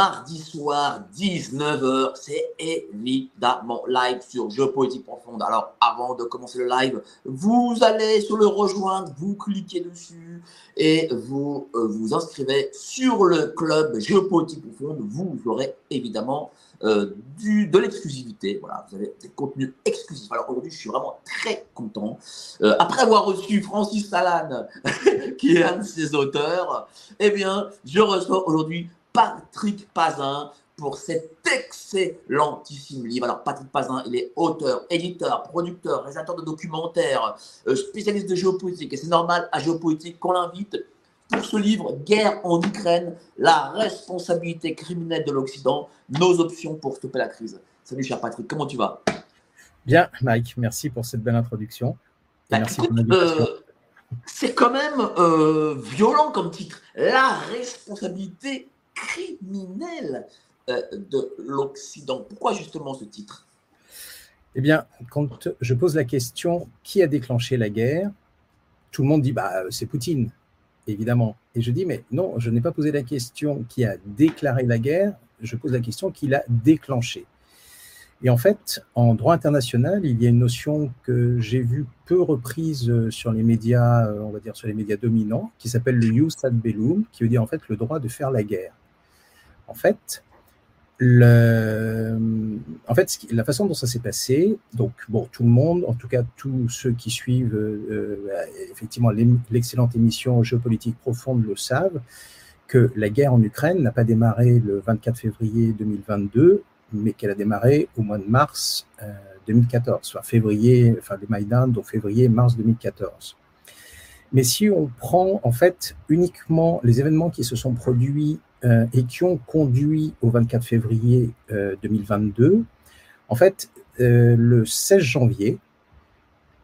mardi soir, 19h, c'est évidemment live sur Jeux Poétique Profonde. Alors avant de commencer le live, vous allez sur le rejoindre, vous cliquez dessus et vous euh, vous inscrivez sur le club Jeux Poétique Profonde. Vous aurez évidemment euh, du, de l'exclusivité. Voilà, vous avez des contenus exclusifs. Alors aujourd'hui, je suis vraiment très content. Euh, après avoir reçu Francis Salane, qui est un de ses auteurs, eh bien, je reçois aujourd'hui Patrick Pazin pour cet excellentissime livre. Alors, Patrick Pazin, il est auteur, éditeur, producteur, réalisateur de documentaires, euh, spécialiste de géopolitique. Et c'est normal à géopolitique qu'on l'invite pour ce livre Guerre en Ukraine, la responsabilité criminelle de l'Occident, nos options pour stopper la crise. Salut cher Patrick, comment tu vas? Bien, Mike, merci pour cette belle introduction. Bah, merci euh, c'est quand même euh, violent comme titre. La responsabilité criminelle euh, de l'Occident. Pourquoi justement ce titre? Eh bien, quand je pose la question qui a déclenché la guerre, tout le monde dit bah, c'est Poutine évidemment. Et je dis, mais non, je n'ai pas posé la question qui a déclaré la guerre, je pose la question qui l'a déclenchée. Et en fait, en droit international, il y a une notion que j'ai vue peu reprise sur les médias, on va dire sur les médias dominants, qui s'appelle le jus ad bellum, qui veut dire en fait le droit de faire la guerre. En fait, la façon dont ça s'est passé, donc bon, tout le monde, en tout cas tous ceux qui suivent euh, effectivement l'excellente émission Géopolitique profonde le savent, que la guerre en Ukraine n'a pas démarré le 24 février 2022, mais qu'elle a démarré au mois de mars 2014, euh, soit février, enfin les Maïdan, donc février-mars 2014. Mais si on prend en fait uniquement les événements qui se sont produits euh, et qui ont conduit au 24 février 2022. Euh, en fait, euh, le 16 janvier,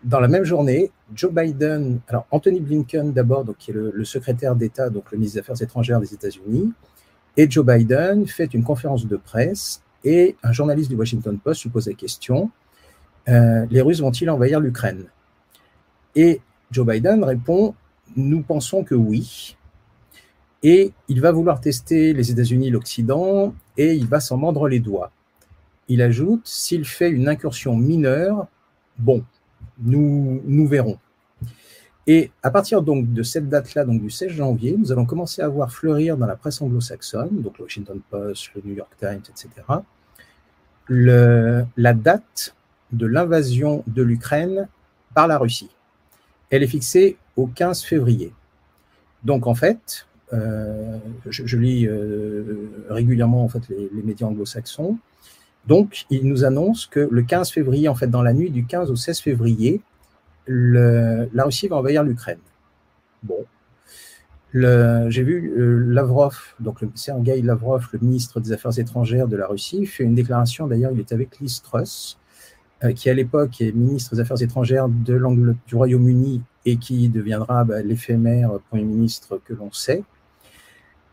dans la même journée, Joe Biden, alors Anthony Blinken d'abord, qui est le, secrétaire d'État, donc le ministre des Affaires étrangères des États-Unis, et Joe Biden fait une conférence de presse et un journaliste du Washington Post lui pose la question les Russes vont-ils envahir l'Ukraine? Et Joe Biden répond nous pensons que oui. Et il va vouloir tester les États-Unis, l'Occident, et il va s'en mordre les doigts. Il ajoute, s'il fait une incursion mineure, bon, nous, nous verrons. Et à partir donc de cette date-là, donc du 16 janvier, nous allons commencer à voir fleurir dans la presse anglo-saxonne, donc le Washington Post, le New York Times, etc., la date de l'invasion de l'Ukraine par la Russie. Elle est fixée au 15 février. Donc en fait, euh, je, lis euh, régulièrement en fait les, médias anglo-saxons. Donc, il nous annonce que le 15 février, en fait, dans la nuit du 15 au 16 février, la Russie va envahir l'Ukraine. Bon. J'ai vu euh, Lavrov, donc Sergei Lavrov, le ministre des Affaires étrangères de la Russie, fait une déclaration. D'ailleurs, il était avec Liz Truss, qui à l'époque est ministre des Affaires étrangères du Royaume-Uni et qui deviendra bah, l'éphémère Premier ministre que l'on sait.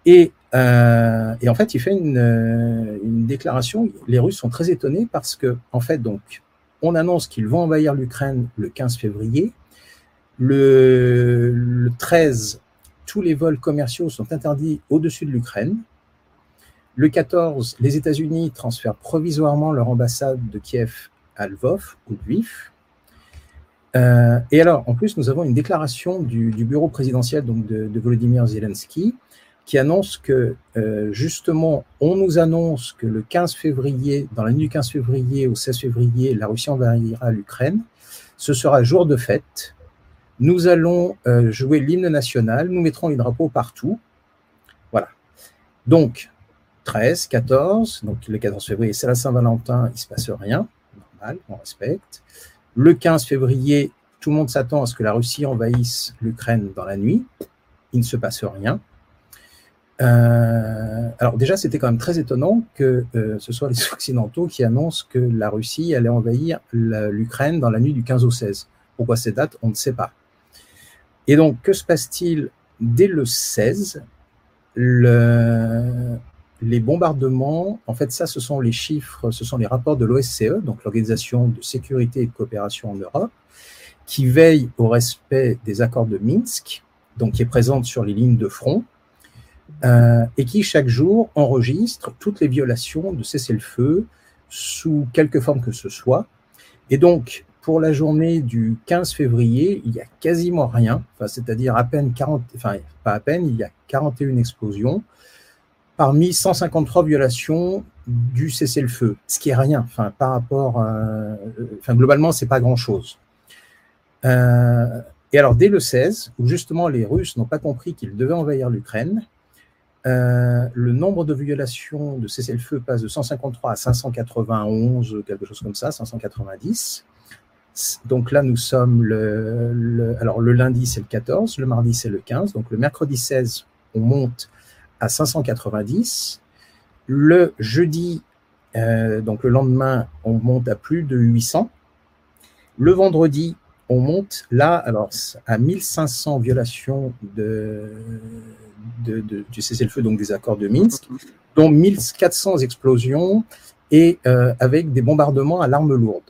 Euh, et, en fait, il fait euh, une, déclaration. Les Russes sont très étonnés parce que, en fait, donc, on annonce qu'ils vont envahir l'Ukraine le 15 février. Le, 13, tous les vols commerciaux sont interdits au-dessus de l'Ukraine. Le 14, les États-Unis transfèrent provisoirement leur ambassade de Kiev à Lvov ou Lviv. Euh, et alors, en plus, nous avons une déclaration du, bureau présidentiel donc de, de Volodymyr Zelensky qui annonce que euh, justement, on nous annonce que le 15 février, dans la nuit du 15 février au 16 février, la Russie envahira l'Ukraine. Ce sera jour de fête. Nous allons euh, jouer l'hymne national. Nous mettrons les drapeaux partout. Voilà. Donc, 13, 14, donc le 14 février, c'est la Saint-Valentin, il ne se passe rien. Normal, on respecte. Le 15 février, tout le monde s'attend à ce que la Russie envahisse l'Ukraine dans la nuit. Il ne se passe rien. Euh, alors déjà, c'était quand même très étonnant que euh, ce soit les Occidentaux qui annoncent que la Russie allait envahir l'Ukraine dans la nuit du 15 au 16. Pourquoi ces dates On ne sait pas. Et donc, que se passe-t-il dès le 16 le, Les bombardements, en fait, ça, ce sont les chiffres, ce sont les rapports de l'OSCE, donc l'Organisation de sécurité et de coopération en Europe, qui veille au respect des accords de Minsk, donc qui est présente sur les lignes de front et qui chaque jour enregistre toutes les violations de cessez-le-feu sous quelque forme que ce soit. Et donc, pour la journée du 15 février, il y a quasiment rien, enfin, c'est-à-dire à peine 40, enfin pas à peine, il y a 41 explosions parmi 153 violations du cessez-le-feu, ce qui est rien, enfin par rapport, enfin globalement c'est pas grand-chose. Euh, et alors, dès le 16, où justement les Russes n'ont pas compris qu'ils devaient envahir l'Ukraine, euh, le nombre de violations de cessez-le-feu passe de 153 à 591, quelque chose comme ça, 590. Donc là, nous sommes le, alors le lundi, c'est le 14, le mardi, c'est le 15. Donc le mercredi 16, on monte à 590. Le jeudi, euh, donc le lendemain, on monte à plus de 800. Le vendredi, on monte là alors à 1500 violations de, du cessez-le-feu, donc des accords de Minsk, dont 1400 explosions et euh, avec des bombardements à l'arme lourde.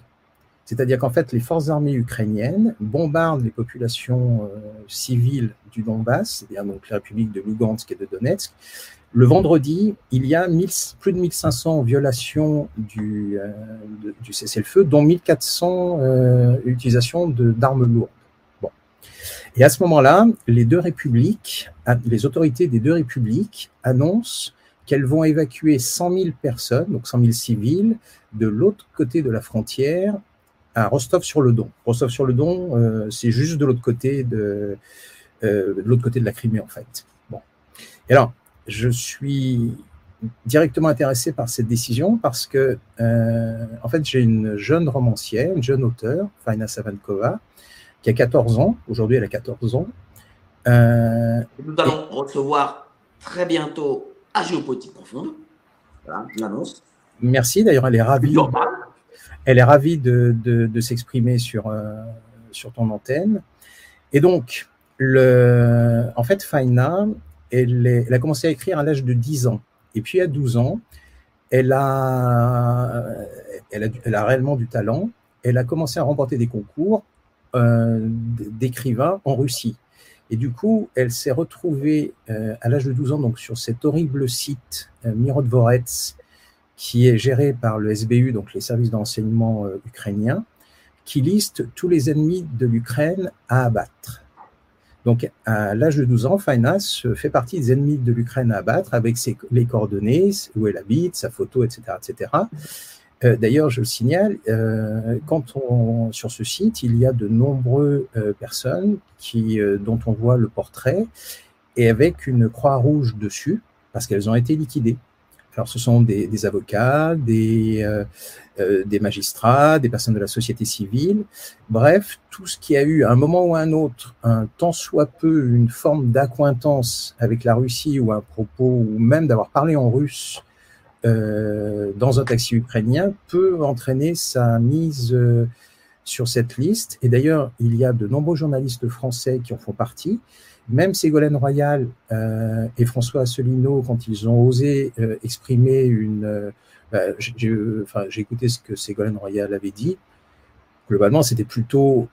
C'est-à-dire qu'en fait, les forces armées ukrainiennes bombardent les populations euh, civiles du Donbass, c'est-à-dire donc la République de Lugansk et de Donetsk, le vendredi, il y a plus de 1500 violations du, euh, du cessez-le-feu, dont 1400 euh, utilisations d'armes lourdes. Bon. Et à ce moment-là, les deux républiques, les autorités des deux républiques annoncent qu'elles vont évacuer 100 000 personnes, donc 100 000 civils, de l'autre côté de la frontière à Rostov-sur-le-Don. Rostov-sur-le-Don, euh, c'est juste de l'autre côté de, euh, de l'autre côté de la Crimée, en fait. Bon. Et alors, je suis directement intéressé par cette décision parce que, euh, en fait, j'ai une jeune romancière, une jeune auteure, Faina Savankova, qui a 14 ans. Aujourd'hui, elle a 14 ans. Euh, Nous allons recevoir très bientôt à Géopolitique Profonde. Voilà, je l'annonce. Merci. D'ailleurs, elle est ravie. Elle est ravie de, de, de s'exprimer sur, euh, sur ton antenne. Et donc, le, en fait, Faina, elle, a commencé à écrire à l'âge de 10 ans. Et puis à 12 ans, elle a, elle a, réellement du talent. Elle a commencé à remporter des concours euh, d'écrivains en Russie. Et du coup, elle s'est retrouvée euh, à l'âge de 12 ans donc sur cet horrible site euh, Mirodvorets, qui est géré par le SBU, donc les services d'enseignement euh, ukrainiens, qui liste tous les ennemis de l'Ukraine à abattre. Donc, à l'âge de 12 ans, Fainas fait partie des ennemis de l'Ukraine à abattre avec ses, les coordonnées, où elle habite, sa photo, etc. etc. Euh, D'ailleurs, je le signale, euh, quand on, sur ce site, il y a de nombreuses euh, personnes euh, dont on voit le portrait et avec une croix rouge dessus, parce qu'elles ont été liquidées. Alors, ce sont des, avocats, des, euh, euh, des magistrats, des personnes de la société civile, bref, tout ce qui a eu à un moment ou à un autre, un tant soit peu, une forme d'accointance avec la Russie ou un propos, ou même d'avoir parlé en russe euh, dans un taxi ukrainien, peut entraîner sa mise euh, sur cette liste. Et d'ailleurs, il y a de nombreux journalistes français qui en font partie. Même Ségolène Royal euh, et François Asselineau, quand ils ont osé euh, exprimer une... Euh, bah, j'ai enfin, écouté ce que Ségolène Royal avait dit. Globalement, c'était plutôt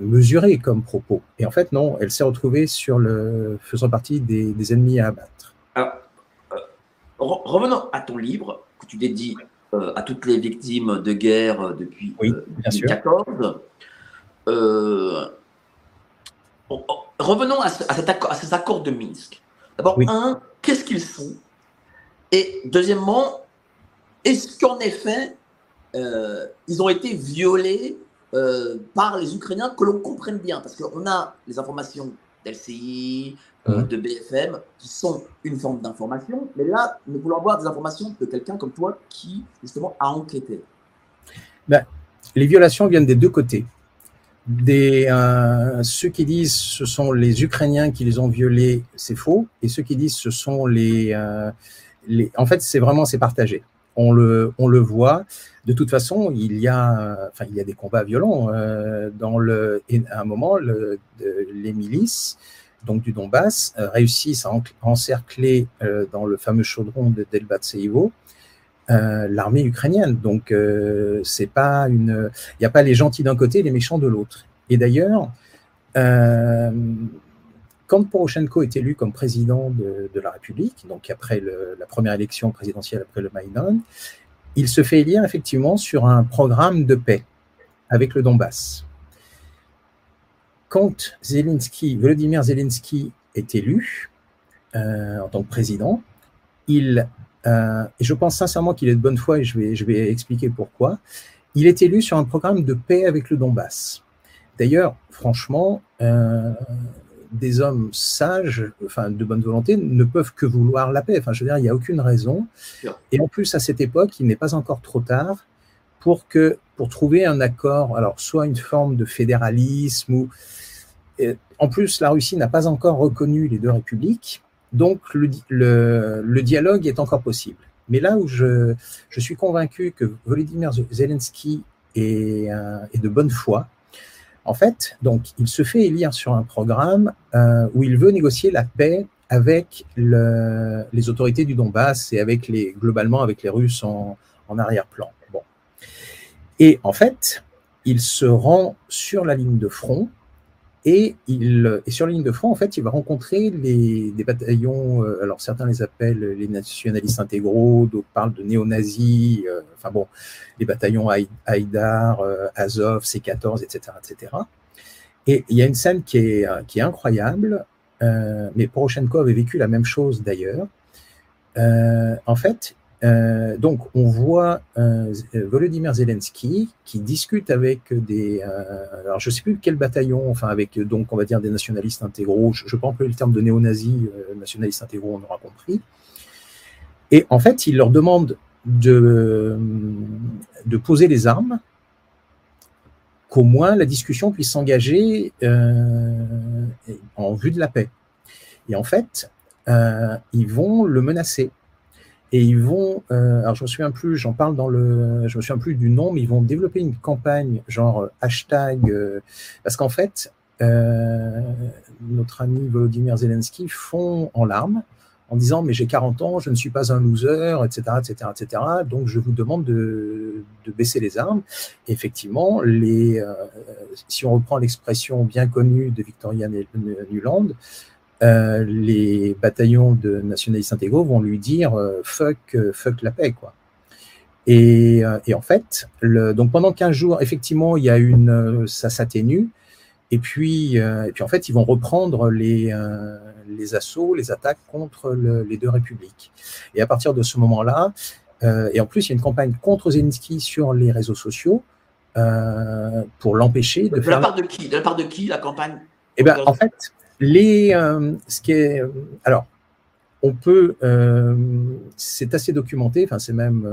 mesuré comme propos. Et en fait, non, elle s'est retrouvée sur le, faisant partie des, des ennemis à abattre. Alors, revenons à ton livre que tu dédies à toutes les victimes de guerre depuis oui, 2014. Euh, revenons à, ce, à, cet accord, à, ces accords de Minsk. D'abord, oui. un, qu'est-ce qu'ils sont Et deuxièmement, est-ce qu'en effet, euh, ils ont été violés euh, par les Ukrainiens, que l'on comprenne bien? Parce qu'on a les informations d'LCI, euh, mmh. de BFM, qui sont une forme d'information, mais là, nous voulons avoir des informations de quelqu'un comme toi qui, justement, a enquêté. Ben, les violations viennent des deux côtés des, euh, ceux qui disent ce sont les Ukrainiens qui les ont violés, c'est faux, et ceux qui disent ce sont les, euh, les en fait c'est vraiment c'est partagé. On le, on le voit. De toute façon, il y a, enfin il y a des combats violents euh, dans le, à un moment le, les milices donc du Donbass euh, réussissent à encercler euh, dans le fameux chaudron de Delbatseïvo euh, l'armée ukrainienne. Donc euh, c'est pas une, il n'y a pas les gentils d'un côté et les méchants de l'autre. Et d'ailleurs, euh, quand Poroshenko est élu comme président de, la République, donc après la première élection présidentielle après le Maïdan, il se fait élire effectivement sur un programme de paix avec le Donbass. Quand Zelensky, Volodymyr Zelensky est élu en tant que président, il, euh, et je pense sincèrement qu'il est de bonne foi et je vais, je vais expliquer pourquoi, il est élu sur un programme de paix avec le Donbass. D'ailleurs, franchement, euh, des hommes sages, enfin de bonne volonté, ne peuvent que vouloir la paix. Enfin, je veux dire, il n'y a aucune raison. Et en plus, à cette époque, il n'est pas encore trop tard pour que pour trouver un accord. Alors, soit une forme de fédéralisme ou en plus, la Russie n'a pas encore reconnu les deux républiques, donc le, dialogue est encore possible. Mais là où je, suis convaincu que Volodymyr Zelensky est, euh, est de bonne foi, en fait, donc, il se fait élire sur un programme euh, où il veut négocier la paix avec le, les autorités du Donbass et avec les, globalement avec les Russes en, en arrière-plan. Bon. Et en fait, il se rend sur la ligne de front et, il, et sur la ligne de front, en fait, il va rencontrer les, des bataillons, euh, alors certains les appellent les nationalistes intégraux, d'autres parlent de néo-nazis, euh, enfin bon, les bataillons Haïdar, euh, Azov, C-14, etc., etc. Et il y a une scène qui est, qui est incroyable, mais Poroshenko avait vécu la même chose d'ailleurs. en fait, euh, donc, on voit euh, Volodymyr Zelensky qui discute avec des. Euh, alors, je sais plus quel bataillon, enfin, avec, donc, on va dire, des nationalistes intégraux. Je ne peux employer le terme de néo-nazis, nationalistes intégraux, on aura compris. Et en fait, il leur demande de, de poser les armes, qu'au moins la discussion puisse s'engager en vue de la paix. Et en fait, ils vont le menacer et ils vont, euh, alors je me souviens plus, j'en parle dans le, je me souviens plus du nom, mais ils vont développer une campagne genre euh, hashtag, euh, parce qu'en fait, notre ami Volodymyr Zelensky fond en larmes en disant mais j'ai 40 ans, je ne suis pas un loser, etc., etc., etc. Donc je vous demande de, de baisser les armes. effectivement, les, si on reprend l'expression bien connue de Victoria Nuland, euh, les bataillons de nationalistes intégraux vont lui dire euh, fuck, euh, fuck la paix, quoi. Et, et en fait, le, donc pendant 15 jours, effectivement, il y a une, ça s'atténue. Et puis, et puis en fait, ils vont reprendre les, les assauts, les attaques contre les deux républiques. Et à partir de ce moment-là, et en plus, il y a une campagne contre Zelensky sur les réseaux sociaux pour l'empêcher de, de faire. La part de qui? De la part de qui la campagne? Eh ben, en fait, les, euh, ce qui est, euh, alors, on peut, euh, c'est assez documenté, enfin c'est même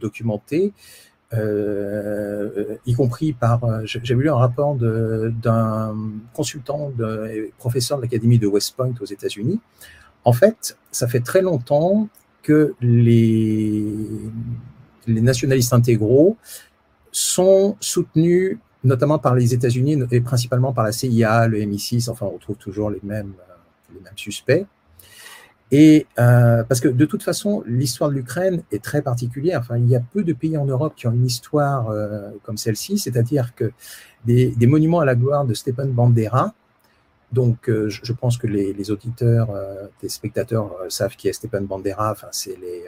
documenté, y compris par, j'ai lu un rapport d'un consultant, de, professeur de l'académie de West Point aux États-Unis. En fait, ça fait très longtemps que les, les nationalistes intégraux sont soutenus notamment par les États-Unis et principalement par la CIA, le MI6, enfin on retrouve toujours les mêmes, euh, les mêmes suspects. Et euh, parce que de toute façon, l'histoire de l'Ukraine est très particulière. Enfin, il y a peu de pays en Europe qui ont une histoire euh, comme celle-ci, c'est-à-dire que des, des, monuments à la gloire de Stepan Bandera. Donc, euh, je, pense que les, les auditeurs, euh, les spectateurs savent qui est Stepan Bandera. Enfin, c'est les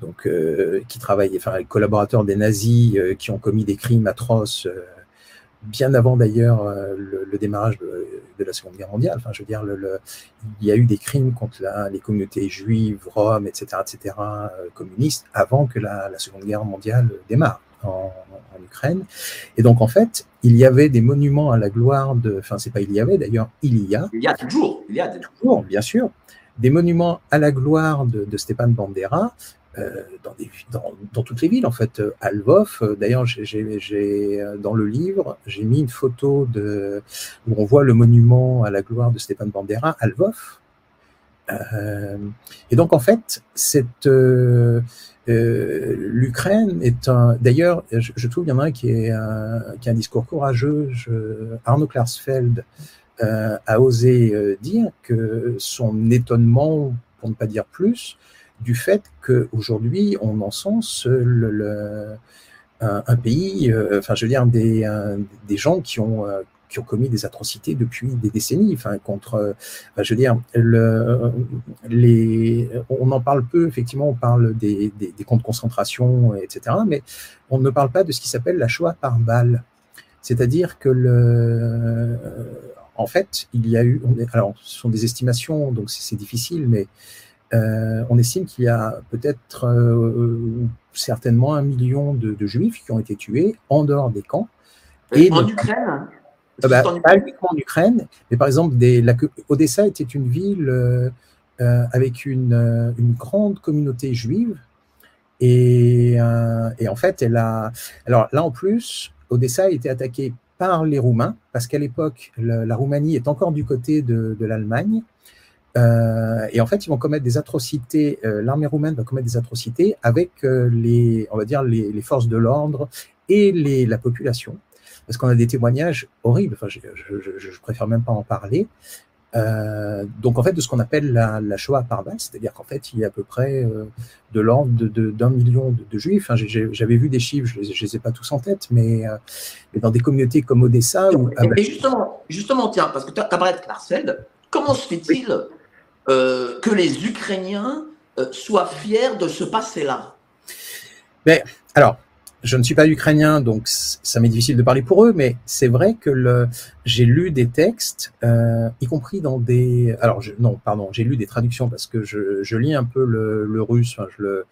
donc qui travaillent, enfin, les collaborateurs des nazis qui ont commis des crimes atroces bien avant d'ailleurs euh, le, démarrage de, la Seconde Guerre mondiale. Enfin, je veux dire, le, il y a eu des crimes contre la, les communautés juives, roms, etc., etc., euh, communistes, avant que la, Seconde Guerre mondiale démarre en, Ukraine. Et donc, en fait, il y avait des monuments à la gloire de, enfin, c'est pas il y avait d'ailleurs, il y a. Il y a toujours, il y a toujours, bien sûr, des monuments à la gloire de, de Stepan Bandera, dans, des, dans, dans, toutes les villes en fait. À Lvov, euh, d'ailleurs, j'ai euh, dans le livre, j'ai mis une photo de où on voit le monument à la gloire de Stéphane Bandera à Lvov. Euh, et donc en fait, cette euh, l'Ukraine est un. D'ailleurs, je, je, trouve qu'il y en a un qui est un, qui a un discours courageux. Je, Arnaud Klarsfeld a osé dire que son étonnement, pour ne pas dire plus, du fait qu'aujourd'hui, on encense le, un, pays, euh, enfin, je veux dire, des, des gens qui ont, euh, qui ont commis des atrocités depuis des décennies. Enfin, contre, je veux dire, le, les, on en parle peu. Effectivement, on parle des, des, des camps de concentration, etc. Mais on ne parle pas de ce qui s'appelle la Shoah par balle. C'est-à-dire que le, en fait, il y a eu, alors ce sont des estimations, donc c'est difficile, mais euh, on estime qu'il y a peut-être euh, certainement un million de, juifs qui ont été tués en dehors des camps. Et en Ukraine ah bah, Pas uniquement en Ukraine, mais par exemple, des, la, Odessa était une ville euh, avec une, une, grande communauté juive. Et, et, en fait, elle a. Alors là, en plus, Odessa a été attaquée par les Roumains, parce qu'à l'époque, la, Roumanie est encore du côté de, l'Allemagne. Euh, et en fait, ils vont commettre des atrocités. Euh, l'armée roumaine va commettre des atrocités avec euh, les, on va dire, les, forces de l'ordre et les, la population, parce qu'on a des témoignages horribles. Enfin, je, je, je, préfère même pas en parler. Donc en fait de ce qu'on appelle la, la Shoah par balle, c'est-à-dire qu'en fait il y a à peu près de l'ordre d'un million de, juifs. Enfin, J'avais vu des chiffres, je ne les, ai pas tous en tête, mais, mais dans des communautés comme Odessa. Ou, mais justement, justement, tiens, parce que tu as parlé de Klarsfeld, comment se fait-il que les Ukrainiens soient fiers de ce passé-là. Mais, Alors, je ne suis pas ukrainien, donc ça m'est difficile de parler pour eux, mais c'est vrai que j'ai lu des textes, euh, y compris dans des, alors non, pardon, j'ai lu des traductions parce que je, lis un peu le, russe, je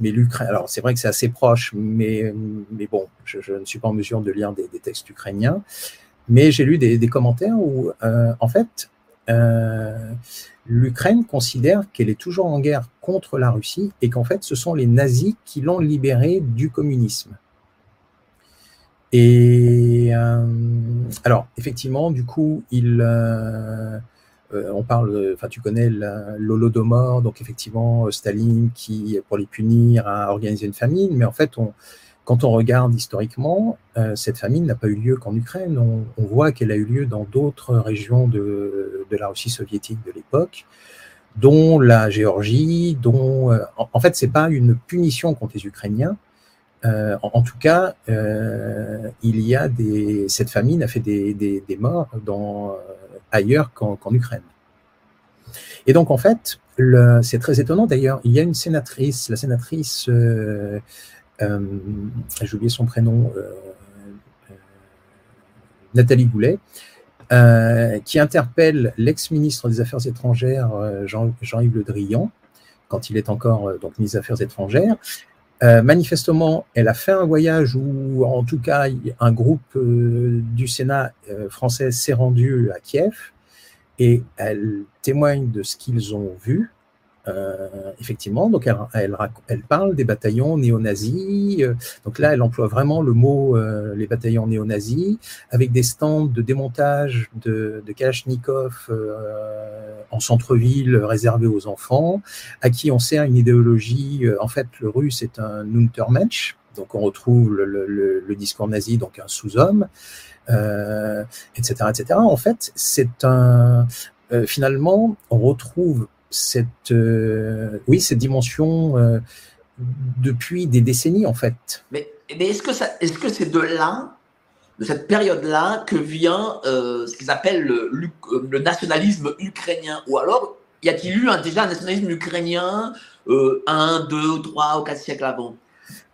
mais l'ukrainien, alors c'est vrai que c'est assez proche, mais, mais bon, je, ne suis pas en mesure de lire des, textes ukrainiens, mais j'ai lu des, commentaires où, euh, en fait, euh, l'Ukraine considère qu'elle est toujours en guerre contre la Russie et qu'en fait, ce sont les nazis qui l'ont libérée du communisme. Et euh, alors, effectivement, du coup, il, euh, on parle, enfin, tu connais l'Holodomor, donc effectivement, Staline qui, pour les punir, a organisé une famine, mais en fait, on, quand on regarde historiquement, euh, cette famine n'a pas eu lieu qu'en Ukraine. On, voit qu'elle a eu lieu dans d'autres régions de, la Russie soviétique de l'époque, dont la Géorgie, dont euh, en, fait c'est pas une punition contre les Ukrainiens. Euh, en, tout cas, il y a des cette famine a fait des, morts dans ailleurs qu'en Ukraine. Et donc en fait, c'est très étonnant d'ailleurs. Il y a une sénatrice, la sénatrice j'ai oublié son prénom, euh, euh, Nathalie Goulet, qui interpelle l'ex-ministre des Affaires étrangères, Jean-Yves Le Drian, quand il est encore donc ministre des Affaires étrangères. manifestement, elle a fait un voyage où, en tout cas, un groupe du Sénat français s'est rendu à Kiev et elle témoigne de ce qu'ils ont vu. Euh, effectivement, donc elle, elle, parle des bataillons néo-nazis. Euh, donc là, elle emploie vraiment le mot euh, les bataillons néo-nazis, avec des stands de démontage de, de Kalachnikov en centre-ville réservés aux enfants, à qui on sert une idéologie. en fait, le russe est un Untermensch, donc on retrouve le, le, le discours nazi, donc un sous-homme, etc., etc. En fait, c'est un finalement, on retrouve cette, euh, oui, cette dimension euh, depuis des décennies en fait. Mais, mais est-ce que c'est de là, de cette période-là, que vient euh, ce qu'ils appellent le, le, nationalisme ukrainien, ou alors y a-t-il eu un, déjà un nationalisme ukrainien un, deux, trois ou quatre siècles avant?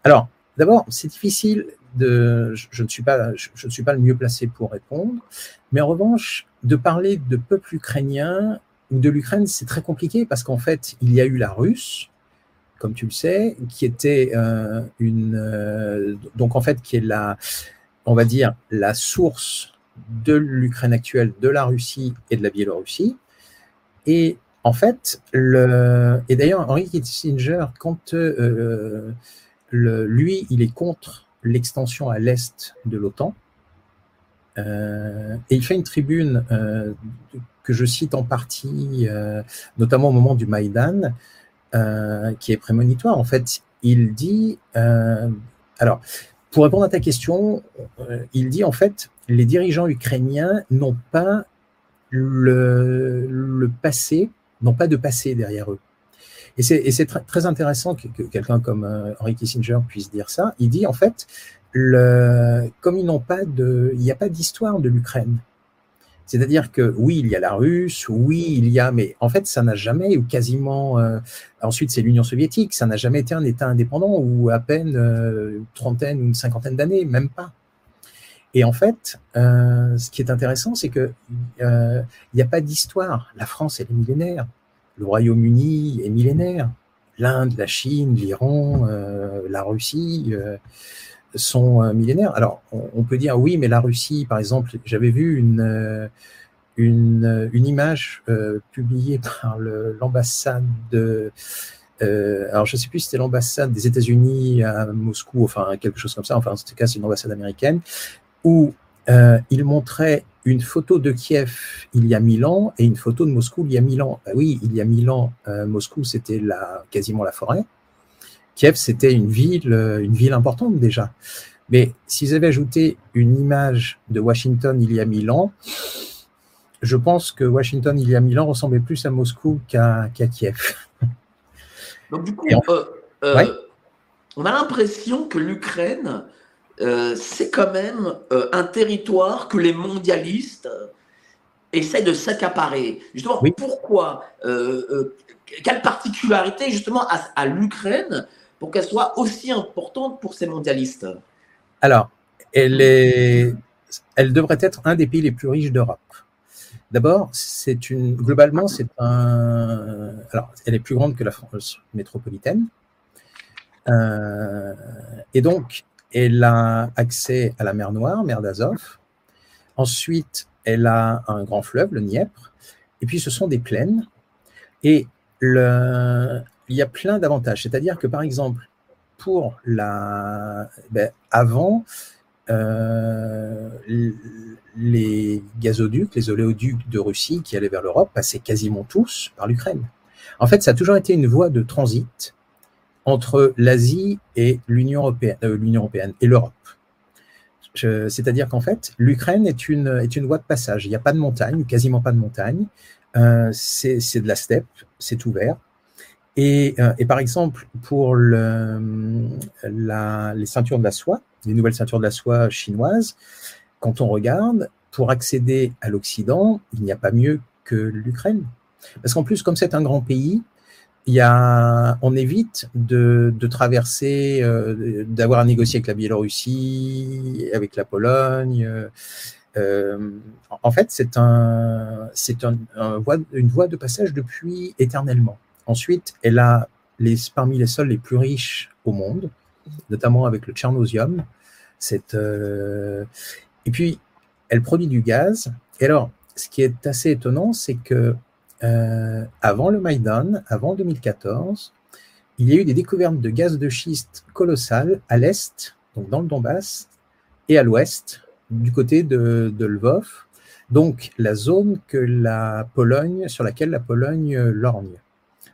Alors, d'abord, c'est difficile de, je, ne suis pas, je, je, ne suis pas le mieux placé pour répondre, mais en revanche, de parler de peuple ukrainien ou de l'Ukraine, c'est très compliqué parce qu'en fait, il y a eu la Russe, comme tu le sais, qui était euh, une, euh, donc en fait, qui est la, on va dire, la source de l'Ukraine actuelle, de la Russie et de la Biélorussie. Et en fait, le, et d'ailleurs, Henry Kissinger, quand euh, le, lui, il est contre l'extension à l'est de l'OTAN, et il fait une tribune que je cite en partie, euh, notamment au moment du Maïdan, euh, qui est prémonitoire. En fait, il dit, euh, alors, pour répondre à ta question, il dit en fait, les dirigeants ukrainiens n'ont pas le, passé, n'ont pas de passé derrière eux. Et c'est très intéressant que, que quelqu'un comme Henry Kissinger puisse dire ça. Il dit en fait, comme ils n'ont pas de, il n'y a pas d'histoire de l'Ukraine C'est-à-dire que oui, il y a la Russe, oui, il y a, mais en fait, ça n'a jamais ou quasiment. Euh, ensuite, c'est l'Union soviétique, ça n'a jamais été un État indépendant ou à peine euh, une trentaine ou une cinquantaine d'années, même pas. Et en fait, euh, ce qui est intéressant, c'est que il n'y a pas d'histoire. La France, elle est millénaire. Le Royaume-Uni est millénaire. L'Inde, la Chine, l'Iran, la Russie sont euh, millénaires. Alors, on, peut dire oui, mais la Russie, par exemple, j'avais vu une, euh, une, une image euh, publiée par l'ambassade de. alors, je ne sais plus si c'était l'ambassade des États-Unis à Moscou, enfin, quelque chose comme ça. Enfin, en tout cas, c'est une ambassade américaine, où il montrait une photo de Kiev il y a mille ans et une photo de Moscou il y a mille ans. Bah oui, il y a mille ans, Moscou, c'était quasiment la forêt. Kiev, c'était une ville, euh, une ville importante déjà. Mais s'ils avaient ajouté une image de Washington il y a mille ans, je pense que Washington il y a mille ans ressemblait plus à Moscou qu'à Kiev. Donc du coup, euh, euh, on a l'impression que l'Ukraine, c'est quand même un territoire que les mondialistes essayent de s'accaparer. Justement, pourquoi Quelle particularité justement à l'Ukraine pour qu'elle soit aussi importante pour ces mondialistes Alors, elle, est, elle devrait être un des pays les plus riches d'Europe. D'abord, c'est une, globalement, c'est un, alors, elle est plus grande que la France métropolitaine. Euh, et donc, elle a accès à la mer Noire, mer d'Azov. Ensuite, elle a un grand fleuve, le Dniepr. Et puis, ce sont des plaines. Et le, il y a plein d'avantages. C'est-à-dire que, par exemple, pour la. Ben, avant, euh, les gazoducs, les oléoducs de Russie qui allaient vers l'Europe passaient quasiment tous par l'Ukraine. En fait, ça a toujours été une voie de transit entre l'Asie et l'Union européenne, euh, européenne et l'Europe. C'est-à-dire qu'en fait, l'Ukraine est une, est une voie de passage. Il n'y a pas de montagne, quasiment pas de montagne. Euh, c'est de la steppe, c'est ouvert. Euh, et, par exemple, pour le, la, les ceintures de la soie, les nouvelles ceintures de la soie chinoises, quand on regarde, pour accéder à l'Occident, il n'y a pas mieux que l'Ukraine. Parce qu'en plus, comme c'est un grand pays, y a, on évite de, de traverser, euh, d'avoir à négocier avec la Biélorussie, avec la Pologne. Euh, en fait, c'est un, c'est un, une voie de passage depuis éternellement. Ensuite, elle a les, parmi les sols les plus riches au monde, notamment avec le tchernosium. Euh, et puis, elle produit du gaz. Et alors, ce qui est assez étonnant, c'est que euh, avant le Maïdan, avant 2014, il y a eu des découvertes de gaz de schiste colossales à l'est, donc dans le Donbass, et à l'ouest, du côté de, de, Lvov, donc la zone que la Pologne, sur laquelle la Pologne lorgne.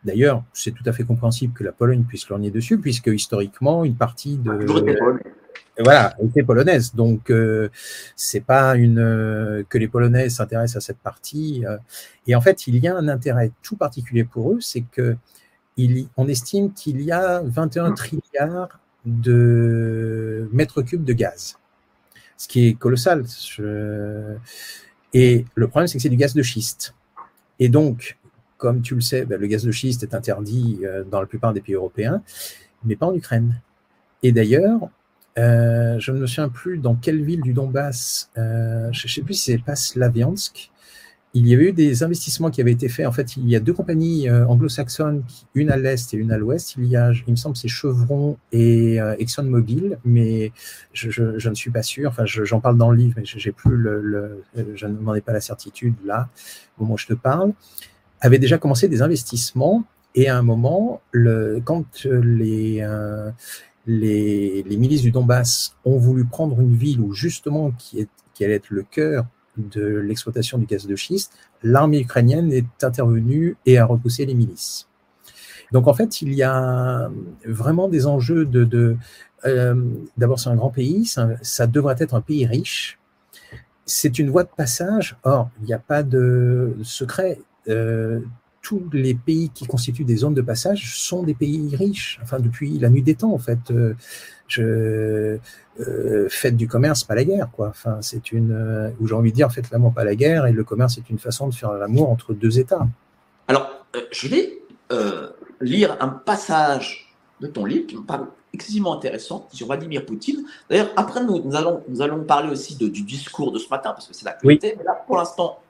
D'ailleurs, c'est tout à fait compréhensible que la Pologne puisse lorgner dessus, puisque historiquement, une partie de. Voilà, était polonaise. Donc, euh, c'est pas une euh, que les Polonais s'intéressent à cette partie. Euh. et en fait, il y a un intérêt tout particulier pour eux, c'est que il, on estime qu'il y a 21 trilliards de mètres cubes de gaz, ce qui est colossal. Et le problème, c'est que c'est du gaz de schiste. Et donc, comme tu le sais, ben, le gaz de schiste est interdit euh, dans la plupart des pays européens, mais pas en Ukraine. Et d'ailleurs, euh, je ne me souviens plus dans quelle ville du Donbass, euh, je ne sais plus si c'est pas Slaviansk, il y avait eu des investissements qui avaient été faits. En fait, il y a deux compagnies anglo-saxonnes, une à l'est et une à l'ouest. Il y a, il me semble, c'est Chevron et ExxonMobil, mais je, ne suis pas sûr. Enfin, j'en parle dans le livre, mais j'ai plus le, je n'en ai pas la certitude là au moment où je te parle avait déjà commencé des investissements et à un moment, le, quand les, euh, les, les, milices du Donbass ont voulu prendre une ville où justement qui, est, qui allait être le cœur de l'exploitation du gaz de schiste, l'armée ukrainienne est intervenue et a repoussé les milices. Donc en fait, il y a vraiment des enjeux de... de euh, D'abord, c'est un grand pays, ça, ça devrait être un pays riche. C'est une voie de passage. Or, il n'y a pas de secret. Euh, tous les pays qui constituent des zones de passage sont des pays riches. Enfin, depuis la nuit des temps, en fait. Euh, je, euh, faites du commerce, pas la guerre, quoi. Enfin, c'est une, euh, où j'ai envie de dire, faites l'amour, pas la guerre, et le commerce est une façon de faire l'amour entre deux États. Alors, je vais lire un passage de ton livre qui me parle excessivement intéressant sur Vladimir Poutine. D'ailleurs, après, nous, nous, allons, nous allons parler aussi de, du discours de ce matin, parce que c'est l'actualité. Oui. Mais là, pour l'instant,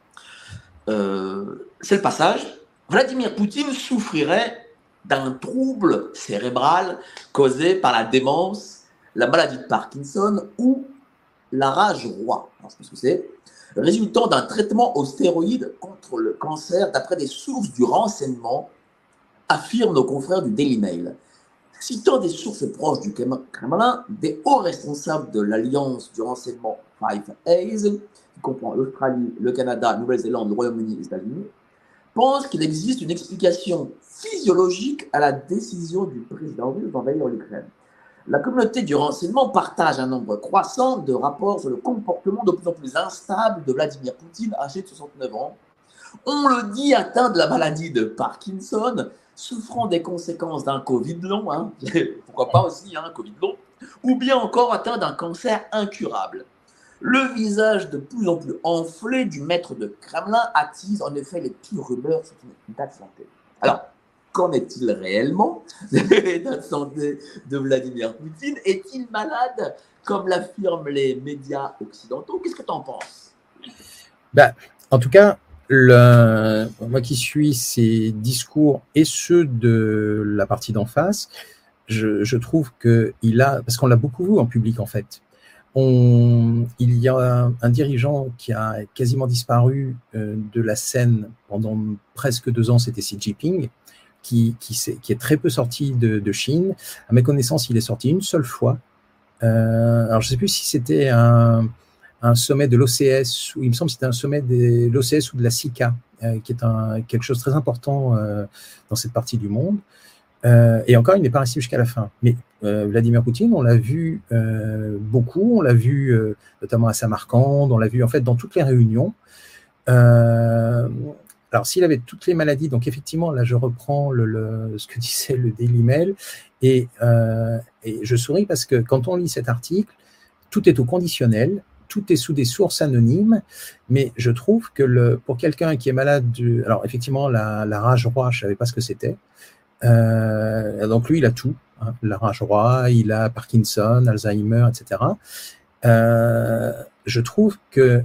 euh, c'est le passage. Vladimir Poutine souffrirait d'un trouble cérébral causé par la démence, la maladie de Parkinson ou la rage roi. ce que c'est résultant d'un traitement aux stéroïdes contre le cancer, d'après des sources du renseignement, affirment nos confrères du Daily Mail. Citant des sources proches du Kremlin, des hauts responsables de l'alliance du renseignement Five Eyes, qui comprend l'Australie, le Canada, Nouvelle-Zélande, le Royaume-Uni et les États-Unis, pensent qu'il existe une explication physiologique à la décision du président russe d'envahir l'Ukraine. La communauté du renseignement partage un nombre croissant de rapports sur le comportement de plus en plus instable de Vladimir Poutine, âgé de 69 ans. On le dit atteint de la maladie de Parkinson, souffrant des conséquences d'un Covid long, hein, pourquoi pas aussi hein, un Covid long, ou bien encore atteint d'un cancer incurable. Le visage de plus en plus enflé du maître de Kremlin attise en effet les pires rumeurs sur son état de santé. Alors, qu'en est-il réellement de l'état de santé de Vladimir Poutine? Est-il malade comme l'affirment les médias occidentaux? Qu'est-ce que tu en penses? Ben, En tout cas, moi qui suis ces discours et ceux de la partie d'en face, je, je trouve qu'il a, parce qu'on l'a beaucoup vu en public en fait, on, il y a un, dirigeant qui a quasiment disparu euh, de la scène pendant presque deux ans, c'était Xi Jinping, qui, qui, est, qui, est, très peu sorti de, de, Chine. À mes connaissances, il est sorti une seule fois. Euh, alors, je ne sais plus si c'était un, un sommet de l'OCS, ou il me semble que c'était un sommet de l'OCS ou de la SICA, euh, qui est un, quelque chose de très important euh, dans cette partie du monde. Euh, et encore, il n'est pas resté jusqu'à la fin. Mais euh, Vladimir Poutine, on l'a vu euh, beaucoup, on l'a vu notamment à Samarcande, on l'a vu en fait dans toutes les réunions. alors, s'il avait toutes les maladies, donc effectivement, là, je reprends ce que disait le Daily Mail, et, je souris parce que quand on lit cet article, tout est au conditionnel, tout est sous des sources anonymes, mais je trouve que pour quelqu'un qui est malade du, alors effectivement la, la rage roi, je savais pas ce que c'était. Euh, donc lui, il a tout, hein, la rage roi, il a Parkinson, Alzheimer, etc. Euh, je trouve que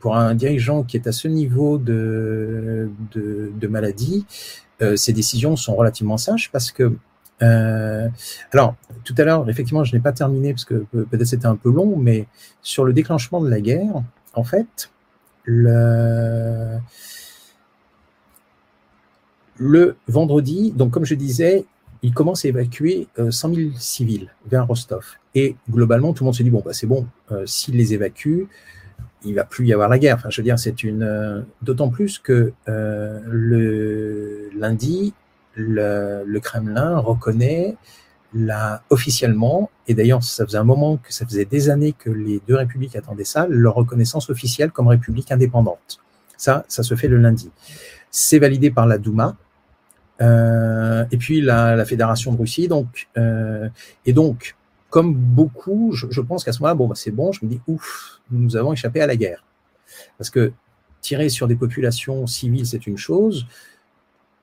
pour un dirigeant qui est à ce niveau de, de, de maladie, euh, ses décisions sont relativement sages parce que euh, alors, tout à l'heure, effectivement, je n'ai pas terminé parce que peut-être c'était un peu long, mais sur le déclenchement de la guerre, en fait, le, le vendredi, donc comme je disais, il commence à évacuer 100 000 civils vers Rostov. Et globalement, tout le monde se dit bon, bah, c'est bon, euh, s'il les évacue, il va plus y avoir la guerre. Enfin, je veux dire, c'est une. Euh, d'autant plus que euh, le lundi, le, Kremlin reconnaît la, officiellement, et d'ailleurs ça faisait un moment que ça faisait des années que les deux républiques attendaient ça, leur reconnaissance officielle comme république indépendante. Ça, ça se fait le lundi. C'est validé par la Douma, euh, et puis la, la, Fédération de Russie. Donc, euh, et donc, comme beaucoup, je, je pense qu'à ce moment-là, bon, bah, c'est bon, je me dis, ouf, nous avons échappé à la guerre. Parce que tirer sur des populations civiles, c'est une chose,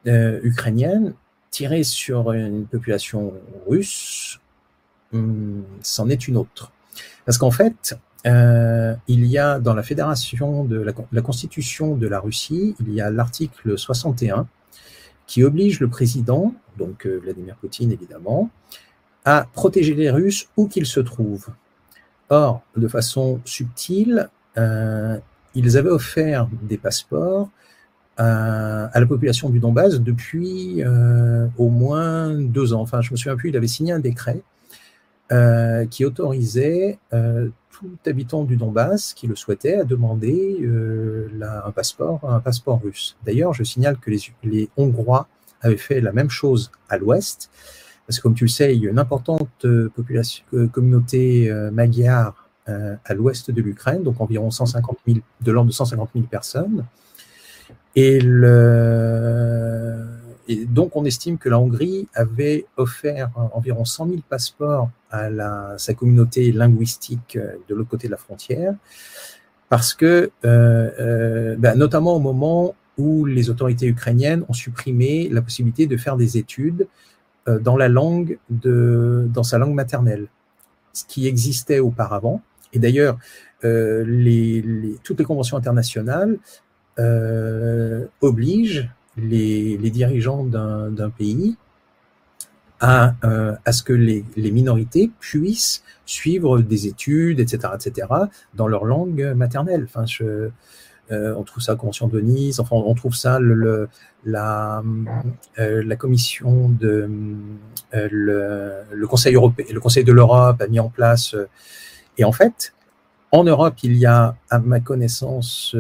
euh, ukrainienne, tirer sur une population russe, hum, c'en est une autre. Parce qu'en fait, euh, il y a dans la fédération de la, la, constitution de la Russie, il y a l'article 61 qui oblige le président, donc euh, Vladimir Poutine évidemment, à protéger les Russes où qu'ils se trouvent. Or, de façon subtile, euh, ils avaient offert des passeports à, à, la population du Donbass depuis euh, au moins deux ans. Enfin, je me souviens plus, il avait signé un décret euh, qui autorisait euh, tout habitant du Donbass qui le souhaitait à demander euh, un passeport, russe. D'ailleurs, je signale que les, les, Hongrois avaient fait la même chose à l'ouest, parce que comme tu le sais, il y a une importante euh, population, euh, communauté magyare à l'ouest de l'Ukraine, donc environ 150 000, de l'ordre de 150 000 personnes. Et, le, et donc, on estime que la Hongrie avait offert environ 100 000 passeports à sa communauté linguistique de l'autre côté de la frontière, parce que, euh, euh, ben, notamment au moment où les autorités ukrainiennes ont supprimé la possibilité de faire des études euh, dans la langue de, sa langue maternelle, ce qui existait auparavant. Et d'ailleurs, euh, toutes les conventions internationales euh, obligent les, dirigeants d'un pays à, euh, à, ce que les, les, minorités puissent suivre des études, etc., etc., dans leur langue maternelle. Enfin, je, euh, on trouve ça Convention de Nice, enfin on trouve ça le, la, euh, la commission de euh, le, le, Conseil européen, le Conseil de l'Europe a mis en place. et en fait, en Europe, il y a, à ma connaissance,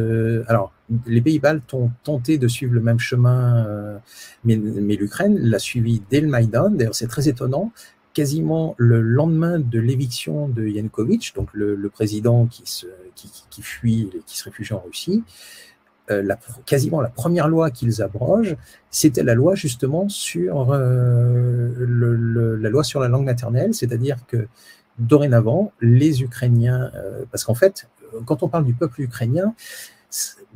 alors les pays baltes ont tenté de suivre le même chemin, mais, mais l'Ukraine l'a suivi dès le Maïdan. D'ailleurs, c'est très étonnant quasiment le lendemain de l'éviction de Yanukovych, donc le, président qui, se, qui, qui, fuit, se réfugie en Russie, euh, quasiment la première loi qu'ils abrogent, c'était la loi justement sur euh, la loi sur la langue maternelle, c'est-à-dire que dorénavant, les Ukrainiens, euh, parce qu'en fait, quand on parle du peuple ukrainien,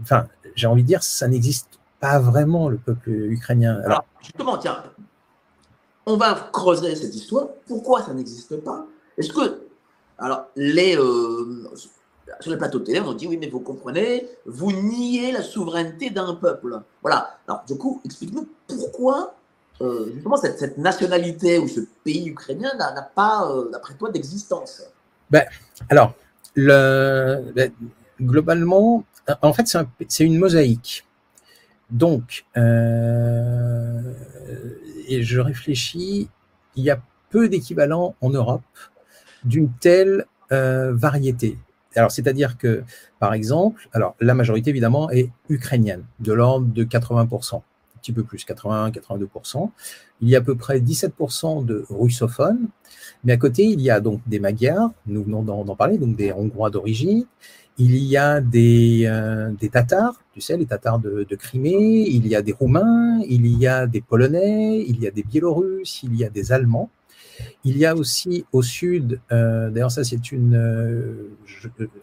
enfin, j'ai envie de dire, ça n'existe pas vraiment le peuple ukrainien. Alors, justement, tiens, on va creuser cette histoire. Pourquoi ça n'existe pas? Est-ce que, alors, les, euh, sur les plateaux de télé, on dit oui, mais vous comprenez, vous niez la souveraineté d'un peuple. Voilà. Alors, du coup, explique-nous pourquoi, euh, justement, cette, nationalité ou ce pays ukrainien n'a pas, euh, d'après toi, d'existence. Ben, alors, le, ben, globalement, en fait, c'est un, une mosaïque. Donc, euh, et je réfléchis, il y a peu d'équivalents en Europe d'une telle euh, variété. Alors, c'est-à-dire que, par exemple, alors la majorité évidemment est ukrainienne, de l'ordre de 80%, un petit peu plus, 80-82%. Il y a à peu près 17% de russophones, mais à côté, il y a donc des Magyars, nous venons d'en parler, donc des Hongrois d'origine, il y a des, euh, des Tatars, tu sais, les Tatars de, de, Crimée, il y a des Roumains, il y a des Polonais, il y a des Biélorusses, il y a des Allemands. Il y a aussi au sud, euh, d'ailleurs ça c'est une, euh,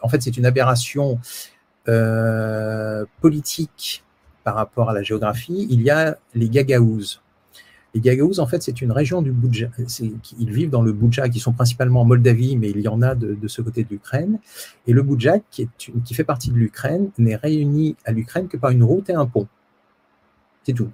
en fait c'est une aberration politique par rapport à la géographie. Il y a les Gagaouzes. Les Gagaouzes, en fait, c'est une région du Boudja. Ils vivent dans le Boudja, qui sont principalement en Moldavie, mais il y en a de, ce côté de l'Ukraine. Et le Boudja, qui, est qui fait partie de l'Ukraine, n'est réuni à l'Ukraine que par une route et un pont. C'est tout.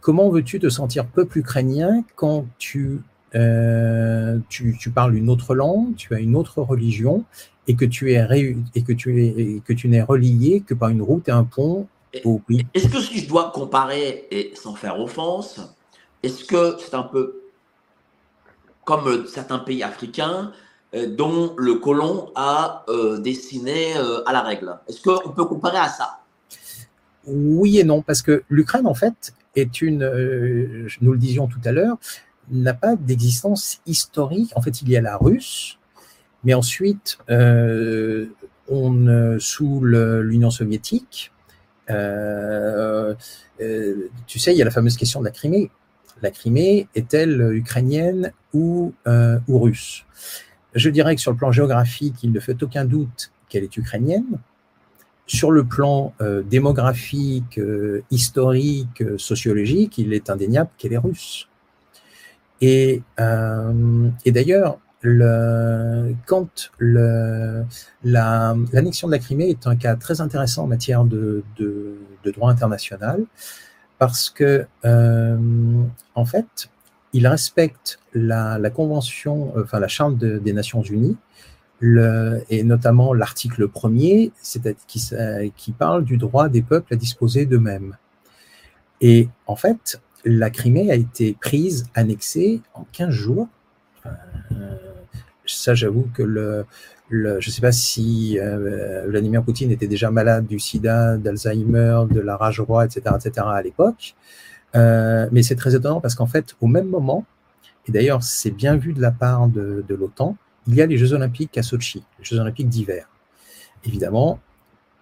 Comment veux-tu te sentir peuple ukrainien quand tu, euh, tu, tu, parles une autre langue, tu as une autre religion et que tu es et que tu n'es relié que par une route et un pont est-ce que si je dois comparer, et sans faire offense, est-ce que c'est un peu comme euh, certains pays africains euh, dont le colon a euh, dessiné euh, à la règle? Est-ce qu'on peut comparer à ça? Oui et non, parce que l'Ukraine, en fait, est une, nous le disions tout à l'heure, n'a pas d'existence historique. En fait, il y a la russe, mais ensuite, on, sous l'Union soviétique, euh, euh, tu sais, il y a la fameuse question de la Crimée. La Crimée est-elle ukrainienne ou, euh, ou russe? Je dirais que sur le plan géographique, il ne fait aucun doute qu'elle est ukrainienne. Sur le plan euh, démographique, euh, historique, sociologique, il est indéniable qu'elle est russe. Et, et d'ailleurs, le, quand l'annexion la, de la Crimée est un cas très intéressant en matière de, de, droit international, parce que, euh, en fait, il respecte la, la, convention, enfin la charte de, des Nations Unies, et notamment l'article premier, qui, qui parle du droit des peuples à disposer d'eux-mêmes. Et en fait, la Crimée a été prise, annexée en 15 jours. Euh, ça, j'avoue que le, le, je ne sais pas si euh, Vladimir Poutine était déjà malade du sida, d'Alzheimer, de la rage roi, etc., etc. à l'époque. Euh, mais c'est très étonnant parce qu'en fait, au même moment, et d'ailleurs c'est bien vu de la part de, de l'OTAN, il y a les Jeux olympiques à Sochi, les Jeux olympiques d'hiver. Évidemment,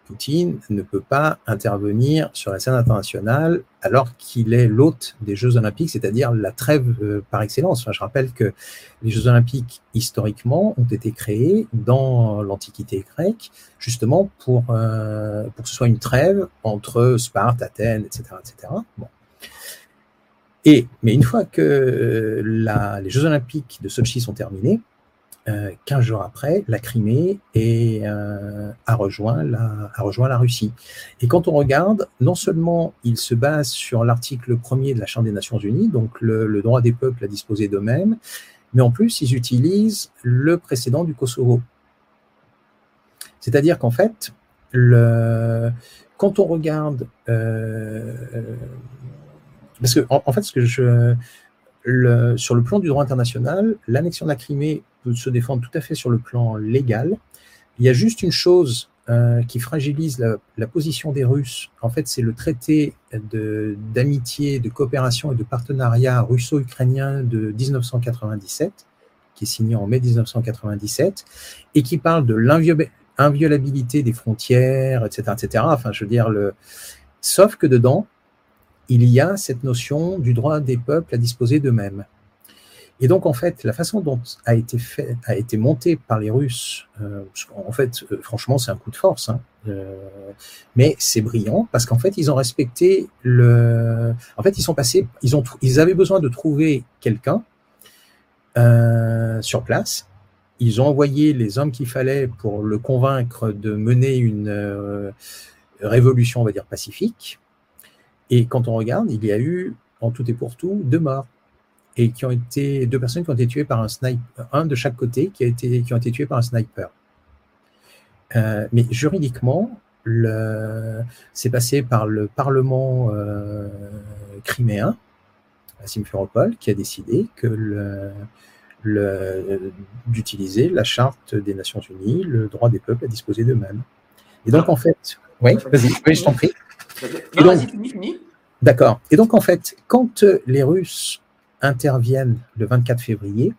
Poutine ne peut pas intervenir sur la scène internationale alors qu'il est l'hôte des Jeux Olympiques, c'est-à-dire la trêve euh, par excellence. Enfin, je rappelle que les Jeux Olympiques, historiquement, ont été créés dans l'Antiquité grecque, justement pour, euh, pour que ce soit une trêve entre Sparte, Athènes, etc. etc. Bon. Et, mais une fois que la, les Jeux Olympiques de Sochi sont terminés, euh, 15 jours après, la Crimée est, euh, a, rejoint la, a rejoint la Russie. Et quand on regarde, non seulement il se base sur l'article premier de la Charte des Nations Unies, donc le, droit des peuples à disposer d'eux-mêmes, mais en plus, ils utilisent le précédent du Kosovo. C'est-à-dire qu'en fait, le, quand on regarde, euh, parce que en, fait, ce que je, le, sur le plan du droit international, l'annexion de la Crimée peut se défendre tout à fait sur le plan légal. Il y a juste une chose euh, qui fragilise la, la, position des Russes. En fait, c'est le traité d'amitié, de, de, coopération et de partenariat russo-ukrainien de 1997, qui est signé en mai 1997, et qui parle de l'inviolabilité des frontières, etc., etc. Enfin, je veux dire, le... sauf que dedans, il y a cette notion du droit des peuples à disposer d'eux-mêmes. Et donc, en fait, la façon dont a été fait, a été monté par les Russes, euh, en fait, euh, franchement, c'est un coup de force, hein, euh, mais c'est brillant parce qu'en fait, ils ont respecté le. En fait, ils sont passés, ils ont, ils avaient besoin de trouver quelqu'un euh, sur place. Ils ont envoyé les hommes qu'il fallait pour le convaincre de mener une euh, révolution, on va dire pacifique. Et quand on regarde, il y a eu, en tout et pour tout, deux morts. Et qui ont été deux personnes qui ont été tuées par un sniper, un de chaque côté qui, a été, qui ont été tués par un sniper. Euh, mais juridiquement, c'est passé par le Parlement euh, criméen, à Simferopol, qui a décidé que le, le, d'utiliser la charte des Nations Unies, le droit des peuples à disposer d'eux-mêmes. Et donc, en fait, oui, vas-y, oui, je t'en prie. D'accord. Et donc, en fait, quand les Russes interviennent le 24 février,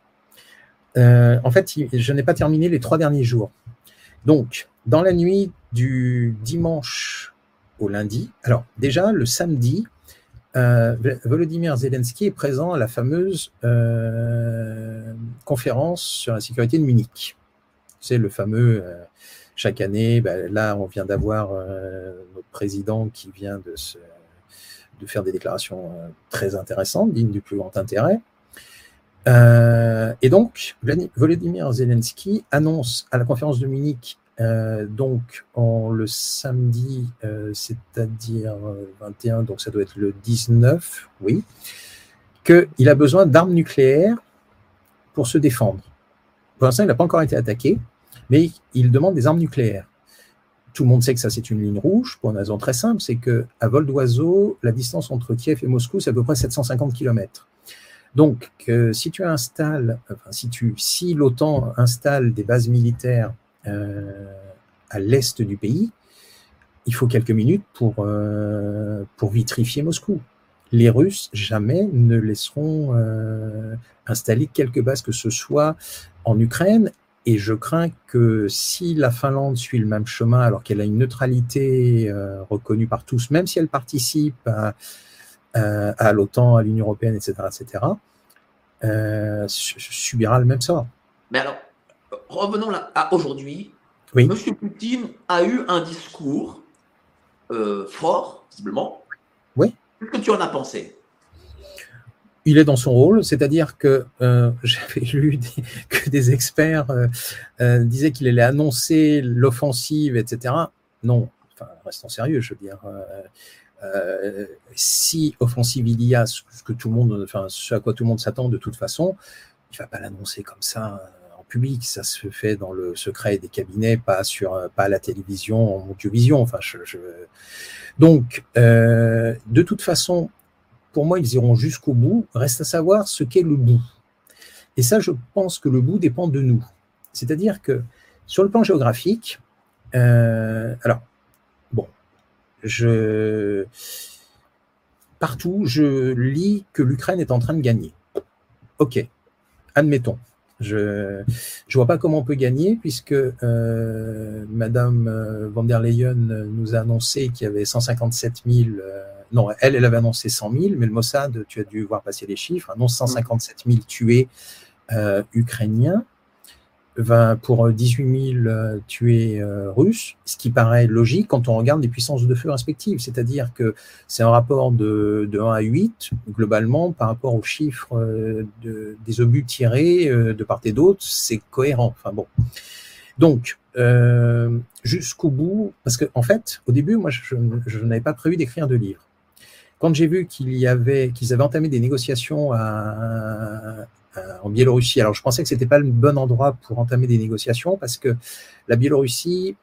euh, en fait, je n'ai pas terminé les trois derniers jours. Donc, dans la nuit du dimanche au lundi, alors déjà, le samedi, euh, Volodymyr Zelensky est présent à la fameuse euh, conférence sur la sécurité de Munich. C'est le fameux euh, chaque année. Ben, là, on vient d'avoir euh, notre président qui vient de, faire des déclarations euh, très intéressantes, dignes du plus grand intérêt. Euh, et donc, Volodymyr Zelensky annonce à la conférence de Munich, donc en le samedi, c'est-à-dire 21, donc ça doit être le 19, oui, qu'il a besoin d'armes nucléaires pour se défendre. Pour l'instant, il n'a pas encore été attaqué, mais il demande des armes nucléaires. Tout le monde sait que ça, c'est une ligne rouge, pour une raison très simple, c'est que à vol d'oiseau, la distance entre Kiev et Moscou, c'est à peu près 750 km. Donc, si tu installes, enfin, si si l'OTAN installe des bases militaires euh, à l'est du pays, il faut quelques minutes pour, euh, pour vitrifier Moscou. Les Russes jamais ne laisseront euh, installer quelques bases que ce soit en Ukraine et je crains que si la Finlande suit le même chemin, alors qu'elle a une neutralité euh, reconnue par tous, même si elle participe à, à, à l'OTAN, à l'Union européenne, etc., etc., euh, subira le même sort. Mais alors, revenons là à aujourd'hui. Oui. Monsieur Poutine a eu un discours euh, fort, visiblement. Oui. Qu'est-ce que tu en as pensé? Il est dans son rôle, c'est-à-dire que euh, j'avais lu des, que des experts euh, euh, disaient qu'il allait annoncer l'offensive, etc. Non, enfin, restons sérieux, je veux dire. Euh, si offensive il y a, ce que tout le monde, enfin, ce à quoi tout le monde s'attend de toute façon, il va pas l'annoncer comme ça en public. Ça se fait dans le secret des cabinets, pas sur, pas à la télévision, en audiovision. Enfin, je, je... donc, de toute façon, pour moi, ils iront jusqu'au bout. Reste à savoir ce qu'est le bout. Et ça, je pense que le bout dépend de nous. C'est-à-dire que sur le plan géographique, euh, alors, bon, je. Partout, je lis que l'Ukraine est en train de gagner. OK, admettons. Je ne vois pas comment on peut gagner puisque euh, Madame euh, van der Leyen nous a annoncé qu'il y avait 157 000. Euh, non, elle, elle avait annoncé 100 000, mais le Mossad, tu as dû voir passer les chiffres, annonce 157 000 tués euh, ukrainiens pour 18 000 euh, tués euh, russes, ce qui paraît logique quand on regarde les puissances de feu respectives. C'est-à-dire que c'est un rapport de, de, 1 à 8, globalement, par rapport aux chiffres euh, de, des obus tirés de part et d'autre, c'est cohérent. Enfin bon. Donc, euh, jusqu'au bout, parce qu'en en fait, au début, moi, je, je n'avais pas prévu d'écrire de livre. Quand j'ai vu qu'il y avait, qu'ils avaient entamé des négociations à, euh, en Biélorussie. Alors, je pensais que c'était pas le bon endroit pour entamer des négociations parce que la Biélorussie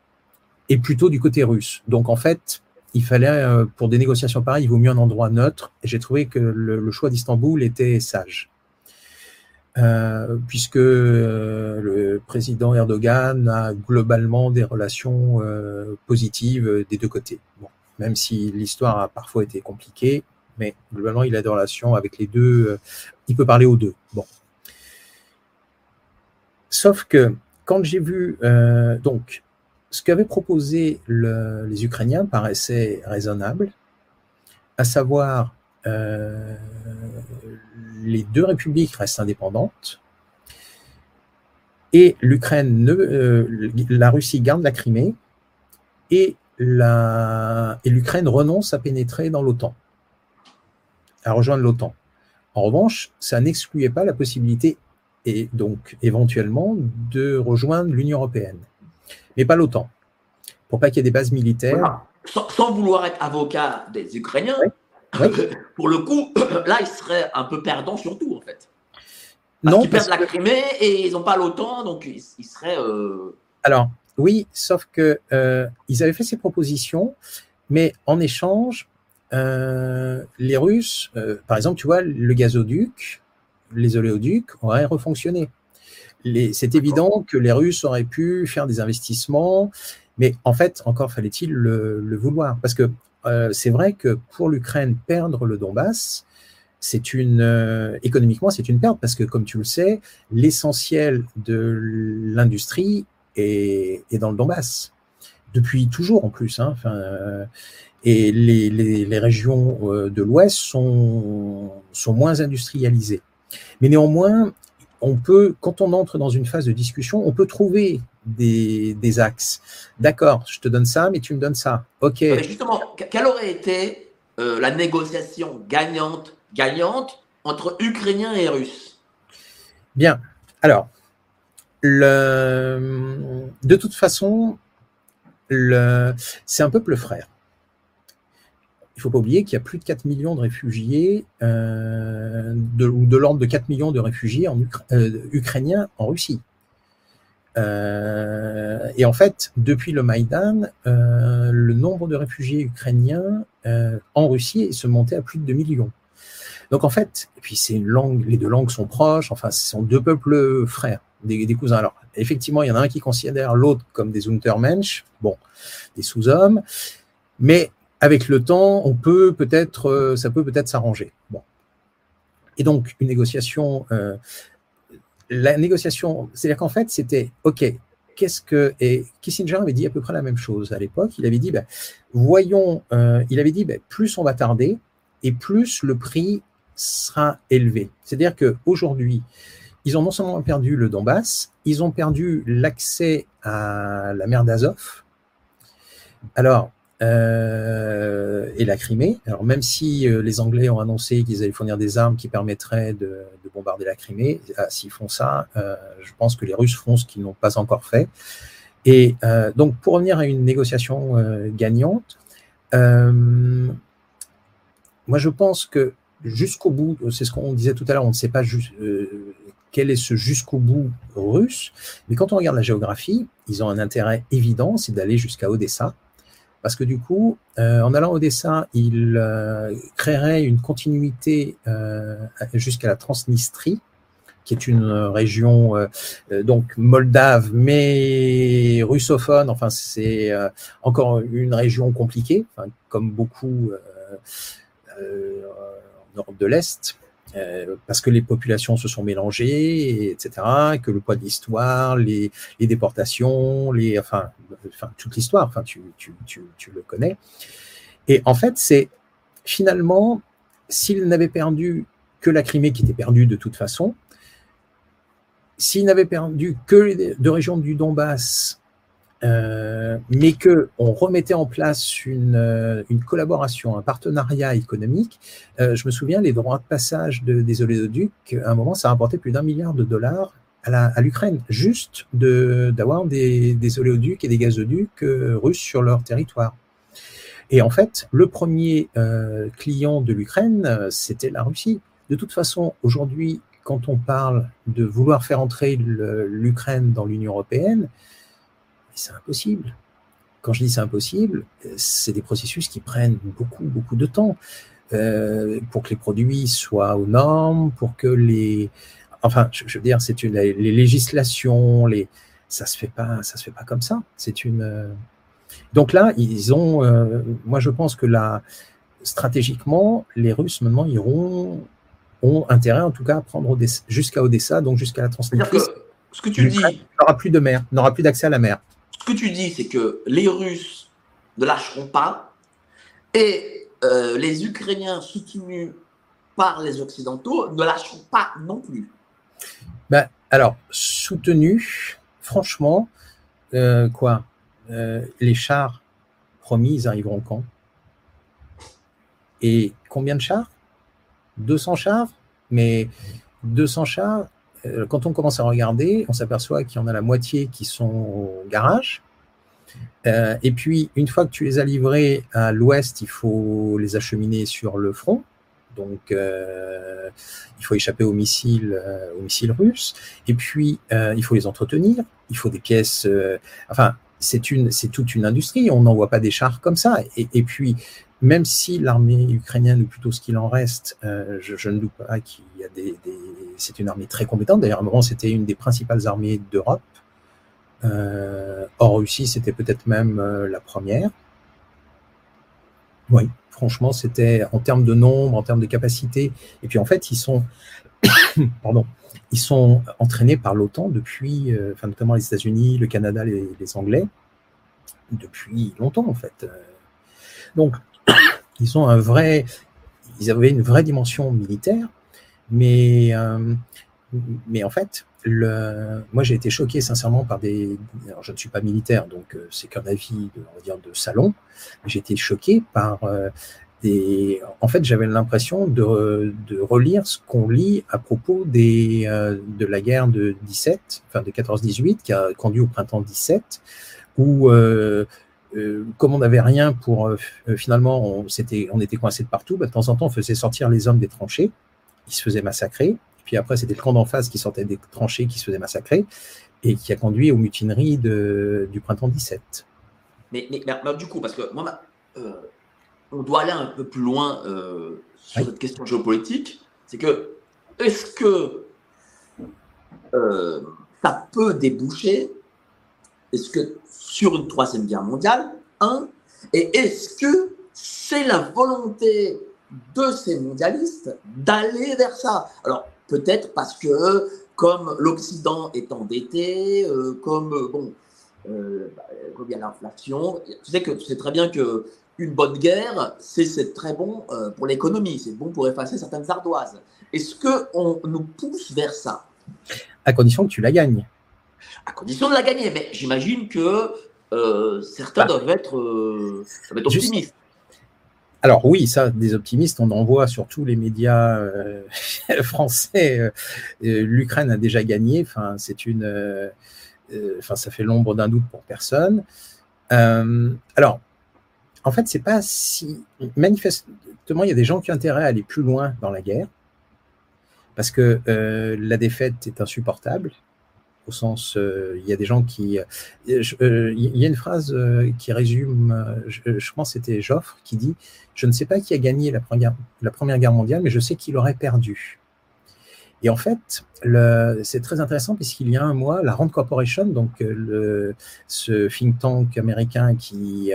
est plutôt du côté russe. Donc, en fait, il fallait, euh, pour des négociations pareilles, il vaut mieux un endroit neutre. Et j'ai trouvé que le, choix d'Istanbul était sage. Euh, puisque le président Erdogan a globalement des relations positives des deux côtés. Bon, même si l'histoire a parfois été compliquée, mais globalement, il a des relations avec les deux. il peut parler aux deux. Bon, Sauf que quand j'ai vu, euh, donc, ce qu'avaient proposé les Ukrainiens paraissait raisonnable, à savoir euh, les deux républiques restent indépendantes et l'Ukraine, euh, la Russie garde la Crimée et l'Ukraine renonce à pénétrer dans l'OTAN, à rejoindre l'OTAN. En revanche, ça n'excluait pas la possibilité et donc éventuellement de rejoindre l'Union européenne, mais pas l'OTAN, pour pas qu'il y ait des bases militaires. Sans, vouloir être avocat des Ukrainiens, pour le coup, là, ils seraient un peu perdants surtout, en fait. Parce non, ils perdent la Crimée et ils n'ont pas l'OTAN, donc ils, seraient. Euh, Alors, oui, sauf que euh, ils avaient fait ces propositions, mais en échange, euh, les Russes, par exemple, tu vois, le gazoduc, les oléoducs auraient refonctionné. C'est évident que les Russes auraient pu faire des investissements, mais en fait, encore fallait-il le, vouloir. Parce que euh, c'est vrai que pour l'Ukraine, perdre le Donbass, c'est une euh, économiquement c'est une perte parce que comme tu le sais, l'essentiel de l'industrie est, dans le Donbass depuis toujours en plus. Hein, euh, et les, les régions de l'Ouest sont, sont moins industrialisées. Mais néanmoins, on peut, quand on entre dans une phase de discussion, on peut trouver des, axes. D'accord, je te donne ça, mais tu me donnes ça. Ok. justement, quelle aurait été euh, la négociation gagnante, gagnante entre Ukrainiens et Russes? Bien. Alors, de toute façon, c'est un peuple frère il ne faut pas oublier qu'il y a plus de 4 millions de réfugiés, euh, ou de l'ordre de 4 millions de réfugiés euh, ukrainiens en Russie. Euh, et en fait, depuis le Maïdan, le nombre de réfugiés ukrainiens en Russie se monté à plus de 2 millions. Donc en fait, et puis c'est une les deux langues sont proches, enfin ce sont deux peuples frères, des, cousins. Alors effectivement, il y en a un qui considère l'autre comme des Untermensch, bon, des sous-hommes, mais avec le temps, on peut peut-être, euh, ça peut peut-être s'arranger. Bon. Et donc, une négociation, euh, la négociation, c'est-à-dire qu'en fait, c'était OK. Qu'est-ce que et Kissinger avait dit à peu près la même chose à l'époque. Il avait dit, ben, voyons, euh, il avait dit, ben, plus on va tarder et plus le prix sera élevé. C'est-à-dire que aujourd'hui, ils ont non seulement perdu le Donbass, ils ont perdu l'accès à la mer d'Azov. Alors, euh, et la Crimée. Alors même si euh, les Anglais ont annoncé qu'ils allaient fournir des armes qui permettraient de, bombarder la Crimée, ah, s'ils font ça, euh, je pense que les Russes feront ce qu'ils n'ont pas encore fait. Et donc pour revenir à une négociation gagnante, moi je pense que jusqu'au bout, c'est ce qu'on disait tout à l'heure, on ne sait pas juste, quel est ce jusqu'au bout russe, mais quand on regarde la géographie, ils ont un intérêt évident, c'est d'aller jusqu'à Odessa parce que du coup, euh, en allant au dessin, il euh, créerait une continuité euh, jusqu'à la Transnistrie, qui est une région donc moldave mais russophone. Enfin, c'est encore une région compliquée, comme beaucoup en Europe de l'Est. Euh, parce que les populations se sont mélangées, etc., que le poids de l'histoire, les, déportations, les, enfin, enfin toute l'histoire, enfin, tu, tu, tu, tu, le connais. Et en fait, c'est finalement, s'il n'avait perdu que la Crimée qui était perdue de toute façon, s'il n'avait perdu que les deux régions du Donbass euh, mais que on remettait en place une, euh, une collaboration, un partenariat économique. Euh, je me souviens, les droits de passage de, des oléoducs, à un moment, ça a rapporté plus d'un milliard de dollars à l'Ukraine, juste d'avoir des, des, oléoducs et des gazoducs russes sur leur territoire. Et en fait, le premier client de l'Ukraine, c'était la Russie. De toute façon, aujourd'hui, quand on parle de vouloir faire entrer l'Ukraine dans l'Union européenne, c'est impossible. Quand je dis c'est impossible, c'est des processus qui prennent beaucoup, beaucoup de temps euh, pour que les produits soient aux normes, pour que les... Enfin, je, veux dire, c'est une, les législations, les, ça se fait pas, ça se fait pas comme ça. C'est une... Euh, donc là, ils ont... Euh, moi, je pense que là, stratégiquement, les Russes, maintenant, iront ont intérêt en tout cas à prendre jusqu'à Odessa, donc jusqu'à la Transnistrie. Ce que tu dis. N'aura plus de mer, n'aura plus d'accès à la mer ce que tu dis, c'est que les Russes ne lâcheront pas et euh, les Ukrainiens soutenus par les Occidentaux ne lâcheront pas non plus. Ben, alors, soutenus, franchement, euh, quoi euh, Les chars promis, arriveront quand? Et combien de chars? 200 chars? Mais 200 chars, quand on commence à regarder, on s'aperçoit qu'il y en a la moitié qui sont au garage. Euh, et puis, une fois que tu les as livrés à l'ouest, il faut les acheminer sur le front. Donc, euh, il faut échapper aux missiles, aux missiles russes. Et puis, il faut les entretenir. Il faut des pièces. enfin, c'est toute une industrie. On n'envoie pas des chars comme ça. Et, puis, même si l'armée ukrainienne, ou plutôt ce qu'il en reste, euh, je, ne doute pas qu'il c'est une armée très compétente. D'ailleurs, à un moment, c'était une des principales armées d'Europe. Euh, hors Russie, c'était peut-être même euh, la première. Oui, franchement, c'était en termes de nombre, en termes de capacité. Et puis, en fait, ils sont, pardon, ils sont entraînés par l'OTAN depuis, enfin, notamment les États-Unis, le Canada, les, les, Anglais, depuis longtemps, en fait. Donc, ils ont un vrai, ils avaient une vraie dimension militaire, mais, euh, mais en fait, le, moi j'ai été choqué sincèrement par des. Alors, je ne suis pas militaire, donc euh, c'est qu'un avis de, on va dire, de salon. J'ai été choqué par euh, des. En fait, j'avais l'impression de, de, relire ce qu'on lit à propos des, de la guerre de 17, enfin de 14-18, qui a conduit au printemps 17, où euh, comme on n'avait rien pour euh, euh, finalement, on, était, on était coincé de partout. Bah, de temps en temps, on faisait sortir les hommes des tranchées, ils se faisaient massacrer. Et puis après, c'était le camp d'en face qui sortait des tranchées, qui se faisait massacrer, et qui a conduit aux mutineries de, du printemps 17. Mais, mais, du coup, parce que moi, on doit aller un peu plus loin sur cette question géopolitique, c'est que est-ce que ça peut déboucher? Est-ce que sur une troisième guerre mondiale Un, et est-ce que c'est la volonté de ces mondialistes d'aller vers ça Alors, peut-être parce que, comme l'Occident est endetté, euh, comme, euh, bon, euh, bah, il y a l'inflation, tu sais que tu sais très bien que une bonne guerre, c'est très bon pour l'économie, c'est bon pour effacer certaines ardoises. Est-ce qu'on nous pousse vers ça? À condition que tu la gagnes à condition de la gagner. Mais j'imagine que euh, certains bah, doivent, être, euh, optimistes. Alors oui, ça, des optimistes, on en voit sur tous les médias euh, français. L'Ukraine a déjà gagné. Enfin, c'est une, enfin, ça fait l'ombre d'un doute pour personne. alors, en fait, c'est pas si manifestement, il y a des gens qui ont intérêt à aller plus loin dans la guerre parce que la défaite est insupportable au sens, euh, il y a des gens qui, euh, euh, il y a une phrase qui résume, je, pense c'était Joffre qui dit, je ne sais pas qui a gagné la première, la première guerre mondiale, mais je sais qui l'aurait perdu. Et en fait, c'est très intéressant puisqu'il y a un mois, la Rand Corporation, donc le, ce think tank américain qui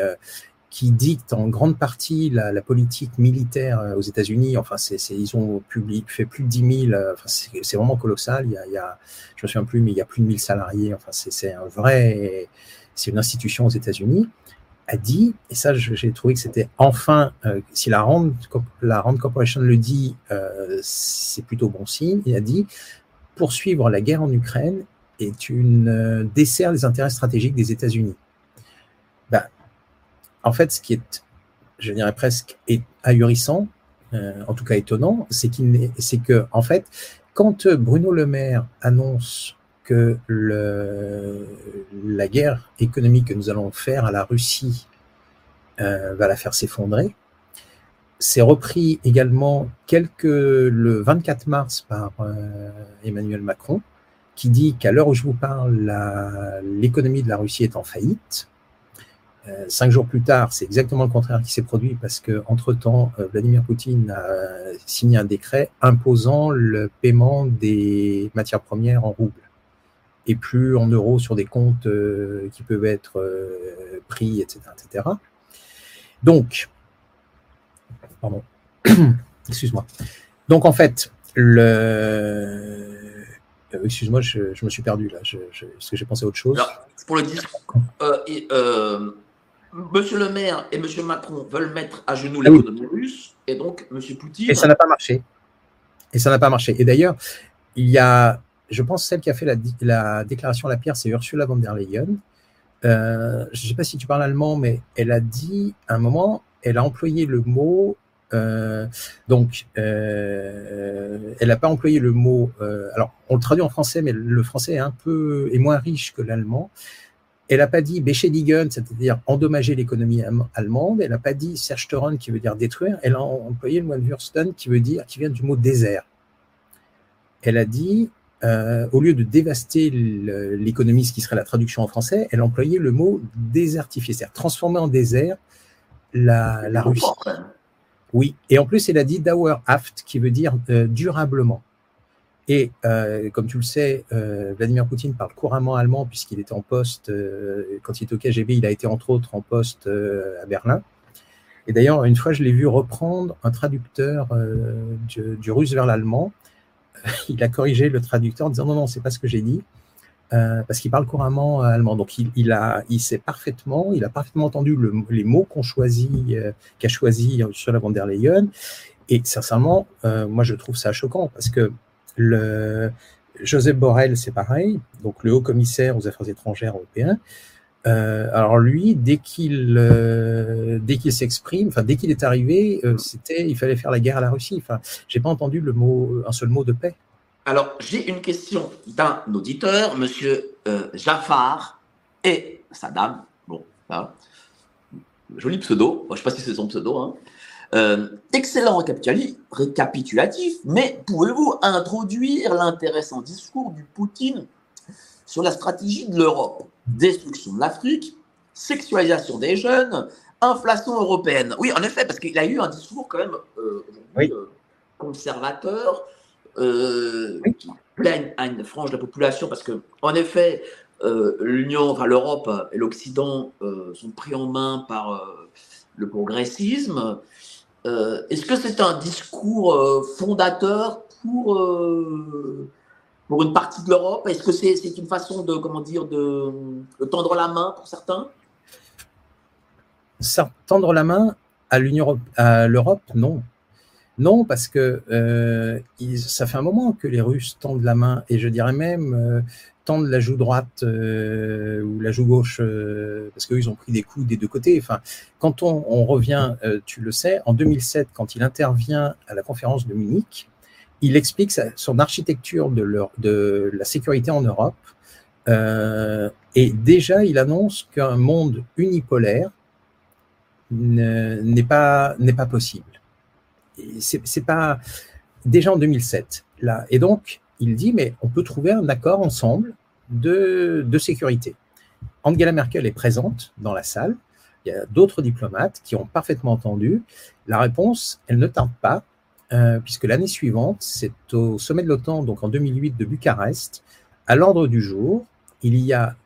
qui dicte en grande partie la, politique militaire aux États-Unis. Enfin, c'est, ils ont publié, fait plus de 10 000. Enfin, c'est, vraiment colossal. Il y, a, je me souviens plus, mais il y a plus de 1000 salariés. Enfin, c'est, un vrai, c'est une institution aux États-Unis a dit, et ça j'ai trouvé que c'était enfin, euh, si la Rand, la Rand Corporation le dit, euh, c'est plutôt bon signe, il a dit, poursuivre la guerre en Ukraine est une euh, dessert des intérêts stratégiques des États-Unis. Ben, en fait, ce qui est, je dirais presque ahurissant, en tout cas étonnant, c'est que, fait, quand Bruno Le Maire annonce que la guerre économique que nous allons faire à la Russie euh, va la faire s'effondrer. C'est repris également quelques, le 24 mars par euh, Emmanuel Macron, qui dit qu'à l'heure où je vous parle, l'économie de la Russie est en faillite. Euh, cinq jours plus tard, c'est exactement le contraire qui s'est produit parce que entre temps, Vladimir Poutine a signé un décret imposant le paiement des matières premières en roubles et plus en euros sur des comptes euh, qui peuvent être euh, pris, etc., etc. Donc, pardon, excuse-moi. Donc en fait, le, euh, excuse-moi, je, me suis perdu là, parce que j'ai pensé à autre chose. pour le dire, Monsieur le maire et Monsieur Macron veulent mettre à genoux ah l'économie russe, et donc Monsieur Poutine. Et ça n'a pas marché. Et ça n'a pas marché. Et d'ailleurs, il y a je pense celle qui a fait la, déclaration à la pierre, c'est Ursula von der Leyen. Euh, je ne sais pas si tu parles allemand, mais elle a dit à un moment, elle a employé le mot. Euh, donc, euh, elle n'a pas employé le mot. alors, on le traduit en français, mais le français est un peu est moins riche que l'allemand. Elle n'a pas dit Beschädigen, c'est-à-dire endommager l'économie allemande. Elle n'a pas dit Zerstören, qui veut dire détruire. Elle a employé le mot Wursten, qui veut dire, qui vient du mot désert. Elle a dit euh, au lieu de dévaster l'économie, ce qui serait la traduction en français, elle employait le mot désertifier, c'est-à-dire transformer en désert la, la Russie. Oui, et en plus, elle a dit Dauerhaft, qui veut dire euh, durablement. Et euh, comme tu le sais, Vladimir Poutine parle couramment allemand puisqu'il était en poste, quand il était au KGB, il a été entre autres en poste à Berlin. Et d'ailleurs, une fois, je l'ai vu reprendre un traducteur du, russe vers l'allemand il a corrigé le traducteur en disant non, non, c'est pas ce que j'ai dit. Euh, parce qu'il parle couramment euh, allemand. Donc il, a, il sait parfaitement, il a parfaitement entendu les mots qu'on choisit, euh, qu'a choisi sur la von der Leyen. Et sincèrement, moi je trouve ça choquant parce que Joseph Borrell, c'est pareil, donc le haut commissaire aux affaires étrangères européen, euh, alors lui, dès qu'il euh, s'exprime, dès qu'il est arrivé, euh, c'était il fallait faire la guerre à la Russie. Enfin, j'ai pas entendu le mot un seul mot de paix. Alors j'ai une question d'un auditeur, Monsieur Jafar et sa dame. Bon, joli pseudo. je sais pas si c'est son pseudo. Hein. Excellent récapitulatif, mais pouvez-vous introduire l'intéressant discours du Poutine sur la stratégie de l'Europe? Destruction de l'Afrique, sexualisation des jeunes, inflation européenne. Oui, en effet, parce qu'il a eu un discours quand même euh, euh, conservateur, euh, qui plaît à une frange de la population, parce que en effet, l'Union, enfin l'Europe et l'Occident sont pris en main par le progressisme. Est-ce que c'est un discours fondateur pour pour une partie de l'Europe? Est-ce que c'est une façon de, comment dire, de, tendre la main pour certains? Tendre la main à l'Union, à l'Europe, non. Non, parce que euh, ça fait un moment que les Russes tendent la main, et je dirais même euh, tendent la joue droite euh, ou la joue gauche, parce qu'eux, ils ont pris des coups des deux côtés. Enfin, quand on, revient, tu le sais, en 2007, quand il intervient à la conférence de Munich, il explique son architecture de, la sécurité en Europe. Euh, et déjà, il annonce qu'un monde unipolaire n'est pas, pas possible. C'est pas déjà en 2007. Là. Et donc, il dit, mais on peut trouver un accord ensemble de, sécurité. Angela Merkel est présente dans la salle. Il y a d'autres diplomates qui ont parfaitement entendu. La réponse, elle ne tarde pas. Euh, puisque l'année suivante, c'est au sommet de l'OTAN, donc en 2008 de Bucarest, à l'ordre du jour, il y a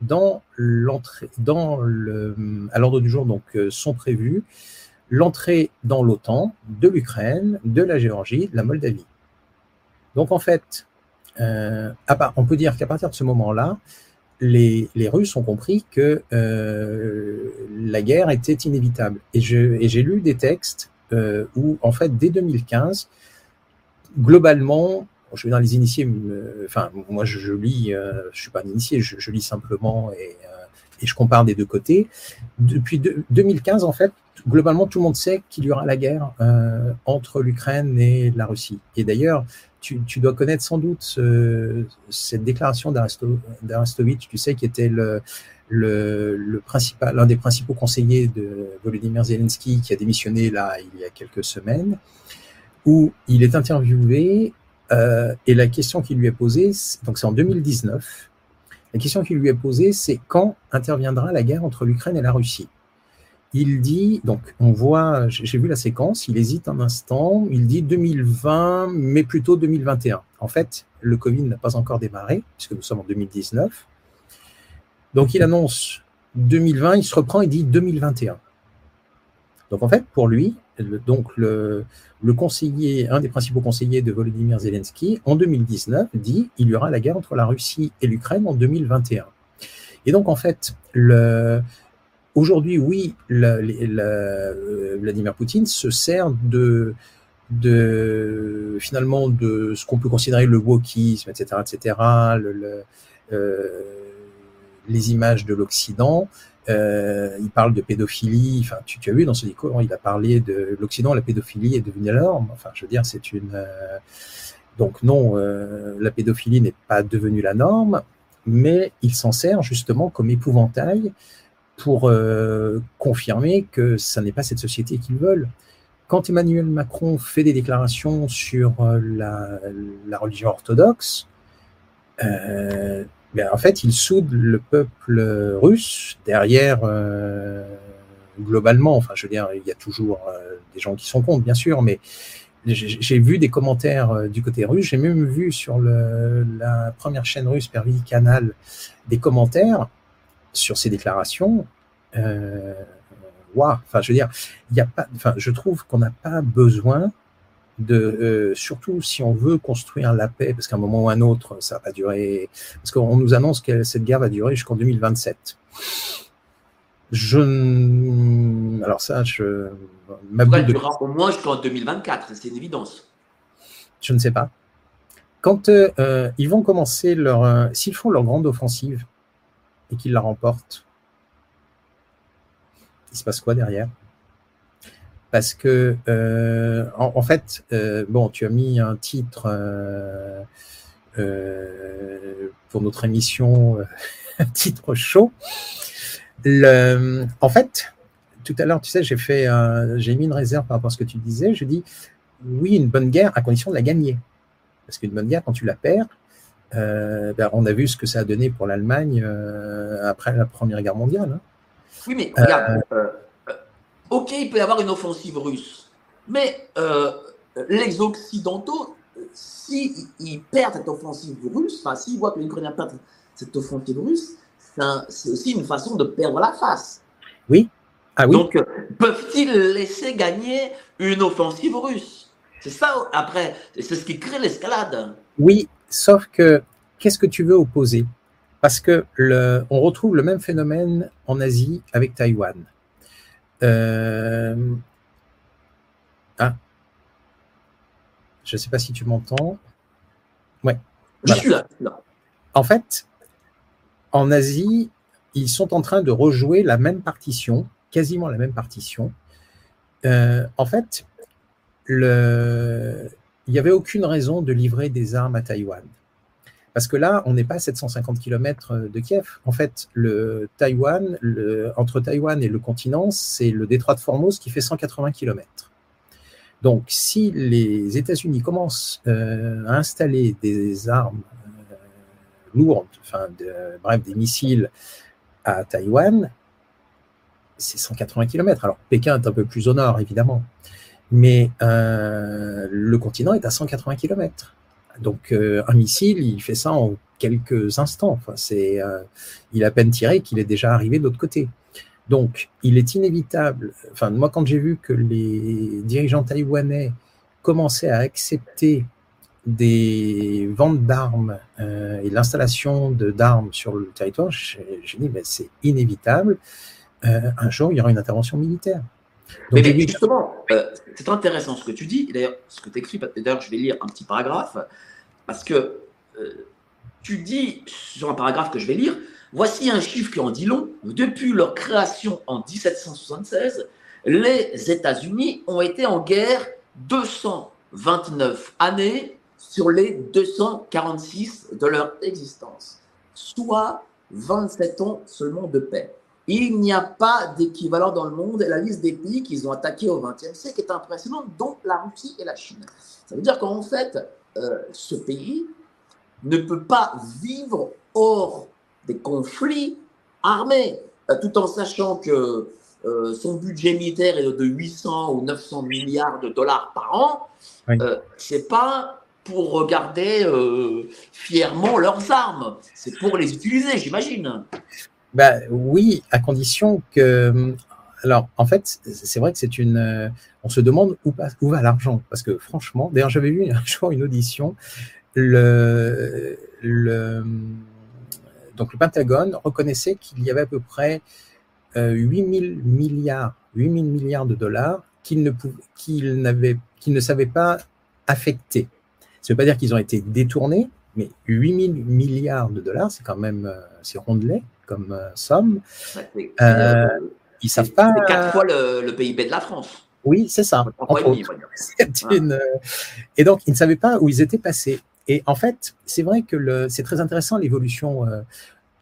dans l'entrée, à l'ordre du jour, donc, sont prévus l'entrée dans l'OTAN de l'Ukraine, de la Géorgie, de la Moldavie. Donc en fait, euh, on peut dire qu'à partir de ce moment-là, les, Russes ont compris que euh, la guerre était inévitable. Et j'ai lu des textes euh, où, en fait, dès 2015, globalement, je vais dans les initiés, enfin, moi je, lis, je suis pas un initié, je, lis simplement et, et, je compare des deux côtés. Depuis 2015, en fait, globalement, tout le monde sait qu'il y aura la guerre entre l'Ukraine et la Russie. Et d'ailleurs, tu, dois connaître sans doute cette déclaration d'Arestovitch, tu sais, qui était le, le, principal, l'un des principaux conseillers de Volodymyr Zelensky, qui a démissionné là il y a quelques semaines, où il est interviewé euh, et la question qui lui est posée, donc c'est en 2019, la question qui lui est posée, c'est quand interviendra la guerre entre l'Ukraine et la Russie? Il dit, donc on voit, j'ai vu la séquence, il hésite un instant, il dit 2020, mais plutôt 2021. En fait, le Covid n'a pas encore démarré, puisque nous sommes en 2019. Donc il annonce 2020, il se reprend et dit 2021. Donc en fait, pour lui, donc le, le, conseiller, un des principaux conseillers de Volodymyr Zelensky, en 2019, dit il y aura la guerre entre la Russie et l'Ukraine en 2021. Et donc en fait, le, Aujourd'hui, oui, euh, Vladimir Poutine se sert de, finalement de ce qu'on peut considérer le wokisme, etc., etc., euh, les images de l'Occident. Euh, il parle de pédophilie. Enfin, tu, as vu dans ce discours, il a parlé de l'Occident, la pédophilie est devenue la norme. Enfin, je veux dire, c'est une. donc non, la pédophilie n'est pas devenue la norme, mais il s'en sert justement comme épouvantail pour euh, confirmer que ce n'est pas cette société qu'ils veulent. Quand Emmanuel Macron fait des déclarations sur euh, la, religion orthodoxe, euh, ben, en fait, il soude le peuple russe derrière, globalement, enfin, je veux dire, il y a toujours des gens qui sont contre, bien sûr, mais j'ai vu des commentaires du côté russe, j'ai même vu sur le, la première chaîne russe, Pervy Canal, des commentaires sur ces déclarations, euh, enfin, je veux dire, il y a pas, enfin, je trouve qu'on n'a pas besoin de, euh, surtout si on veut construire la paix, parce qu'à un moment ou un autre, ça va durer, parce qu'on nous annonce que cette guerre va durer jusqu'en 2027. Je, alors ça, je, ma de... durera au moins jusqu'en 2024, c'est une évidence. Je ne sais pas. Quand euh, ils vont commencer leur, s'ils font leur grande offensive, et qu'ils la remportent, il se passe quoi derrière? Parce que, euh, en, fait, euh, bon, tu as mis un titre euh, pour notre émission, un titre chaud. En fait, tout à l'heure, tu sais, j'ai fait, j'ai mis une réserve par rapport à ce que tu disais. Je dis, oui, une bonne guerre à condition de la gagner. Parce qu'une bonne guerre, quand tu la perds, euh, ben, on a vu ce que ça a donné pour l'Allemagne euh, après la Première Guerre mondiale. Hein. Oui, mais regarde, euh, ok, il peut y avoir une offensive russe, mais les Occidentaux, s'ils perdent cette offensive russe, enfin, s'ils voient que les Ukrainiens perdent cette offensive russe, c'est aussi une façon de perdre la face. Oui. Ah, oui. Donc, peuvent-ils laisser gagner une offensive russe? C'est ça, après, c'est ce qui crée l'escalade. Oui, Sauf que, qu'est-ce que tu veux opposer? Parce que le, on retrouve le même phénomène en Asie avec Taïwan. Euh, ah, je ne sais pas si tu m'entends. Ouais. Je suis là, En fait, en Asie, ils sont en train de rejouer la même partition, quasiment la même partition. Euh, en fait, le, il n'y avait aucune raison de livrer des armes à Taïwan. Parce que là, on n'est pas à 750 km de Kiev. En fait, le Taïwan, entre Taïwan et le continent, c'est le détroit de Formose qui fait 180 km. Donc, si les États-Unis commencent euh, à installer des armes euh, lourdes, enfin, bref, des missiles à Taïwan, c'est 180 km. Alors, Pékin est un peu plus au nord, évidemment mais euh, le continent est à 180 km. Donc un missile, il fait ça en quelques instants. C'est, il a à peine tiré qu'il est déjà arrivé de l'autre côté. Donc, il est inévitable. Enfin, moi, quand j'ai vu que les dirigeants taïwanais commençaient à accepter des ventes d'armes euh, et l'installation d'armes sur le territoire, j'ai dit, mais c'est inévitable. Euh, un jour, il y aura une intervention militaire. Mais, justement, euh, c'est intéressant ce que tu dis. D'ailleurs, ce que tu écris, d'ailleurs, je vais lire un petit paragraphe, parce que tu dis sur un paragraphe que je vais lire, Voici un chiffre qui en dit long. Depuis leur création en 1776, les États-Unis ont été en guerre 229 années sur les 246 de leur existence, soit 27 ans seulement de paix. Il n'y a pas d'équivalent dans le monde et la liste des pays qu'ils ont attaqués au XXe siècle est impressionnante, dont la Russie et la Chine. Ça veut dire qu'en fait, euh, ce pays ne peut pas vivre hors des conflits armés, euh, tout en sachant que euh, son budget militaire est de 800 ou 900 milliards de dollars par an, euh, c'est pas pour regarder fièrement leurs armes, c'est pour les utiliser, j'imagine. Ben oui, à condition que. Alors, en fait, c'est vrai que c'est une. On se demande où, va l'argent, parce que franchement, d'ailleurs, j'avais vu un jour une audition. Le, donc le Pentagone reconnaissait qu'il y avait à peu près 8 euh, 000 milliards, 8 milliards de dollars qu'ils ne, qu'ils ne savaient pas affecter. Ça ne veut pas dire qu'ils ont été détournés, mais 8 000 milliards de dollars, c'est quand même euh, c'est rondelet comme euh, somme. Euh, ils savent pas. C'est quatre fois le, PIB de la France. Oui, c'est ça. Et donc, ils ne savaient pas où ils étaient passés. Et en fait, c'est vrai que c'est très intéressant l'évolution. Euh,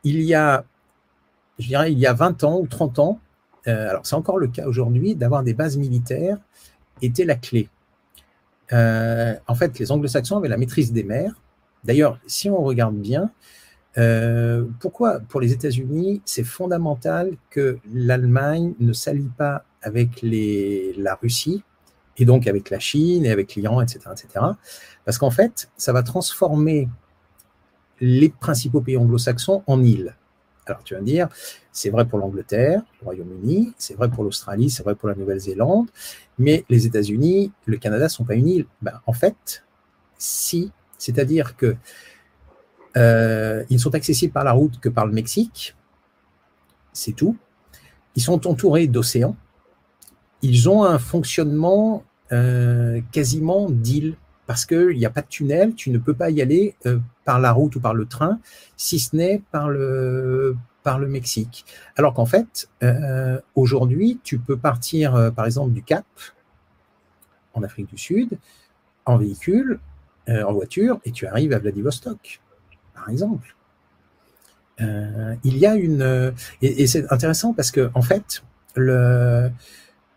il y a, je dirais, il y a 20 ans ou 30 ans, euh, alors c'est encore le cas aujourd'hui, d'avoir des bases militaires était la clé. Euh, en fait, les anglo-saxons avaient la maîtrise des mers. D'ailleurs, si on regarde bien, pourquoi pour les États-Unis, c'est fondamental que l'Allemagne ne s'allie pas avec la Russie et donc avec la Chine et avec l'Iran, etc., etc. Parce qu'en fait, ça va transformer les principaux pays anglo-saxons en îles. Alors tu vas me dire, c'est vrai pour l'Angleterre, le Royaume-Uni, c'est vrai pour l'Australie, c'est vrai pour la Nouvelle-Zélande, mais les États-Unis, le Canada ne sont pas une île. Ben, en fait, si, c'est-à-dire que euh, ils sont accessibles par la route que par le Mexique, c'est tout. Ils sont entourés d'océans, ils ont un fonctionnement euh, quasiment d'île parce qu'il n'y a pas de tunnel, tu ne peux pas y aller euh, par la route ou par le train, si ce n'est par le, par le Mexique. Alors qu'en fait, euh, aujourd'hui, tu peux partir, par exemple, du Cap, en Afrique du Sud, en véhicule, en voiture, et tu arrives à Vladivostok, par exemple. il y a une... et, et c'est intéressant parce que, en fait, le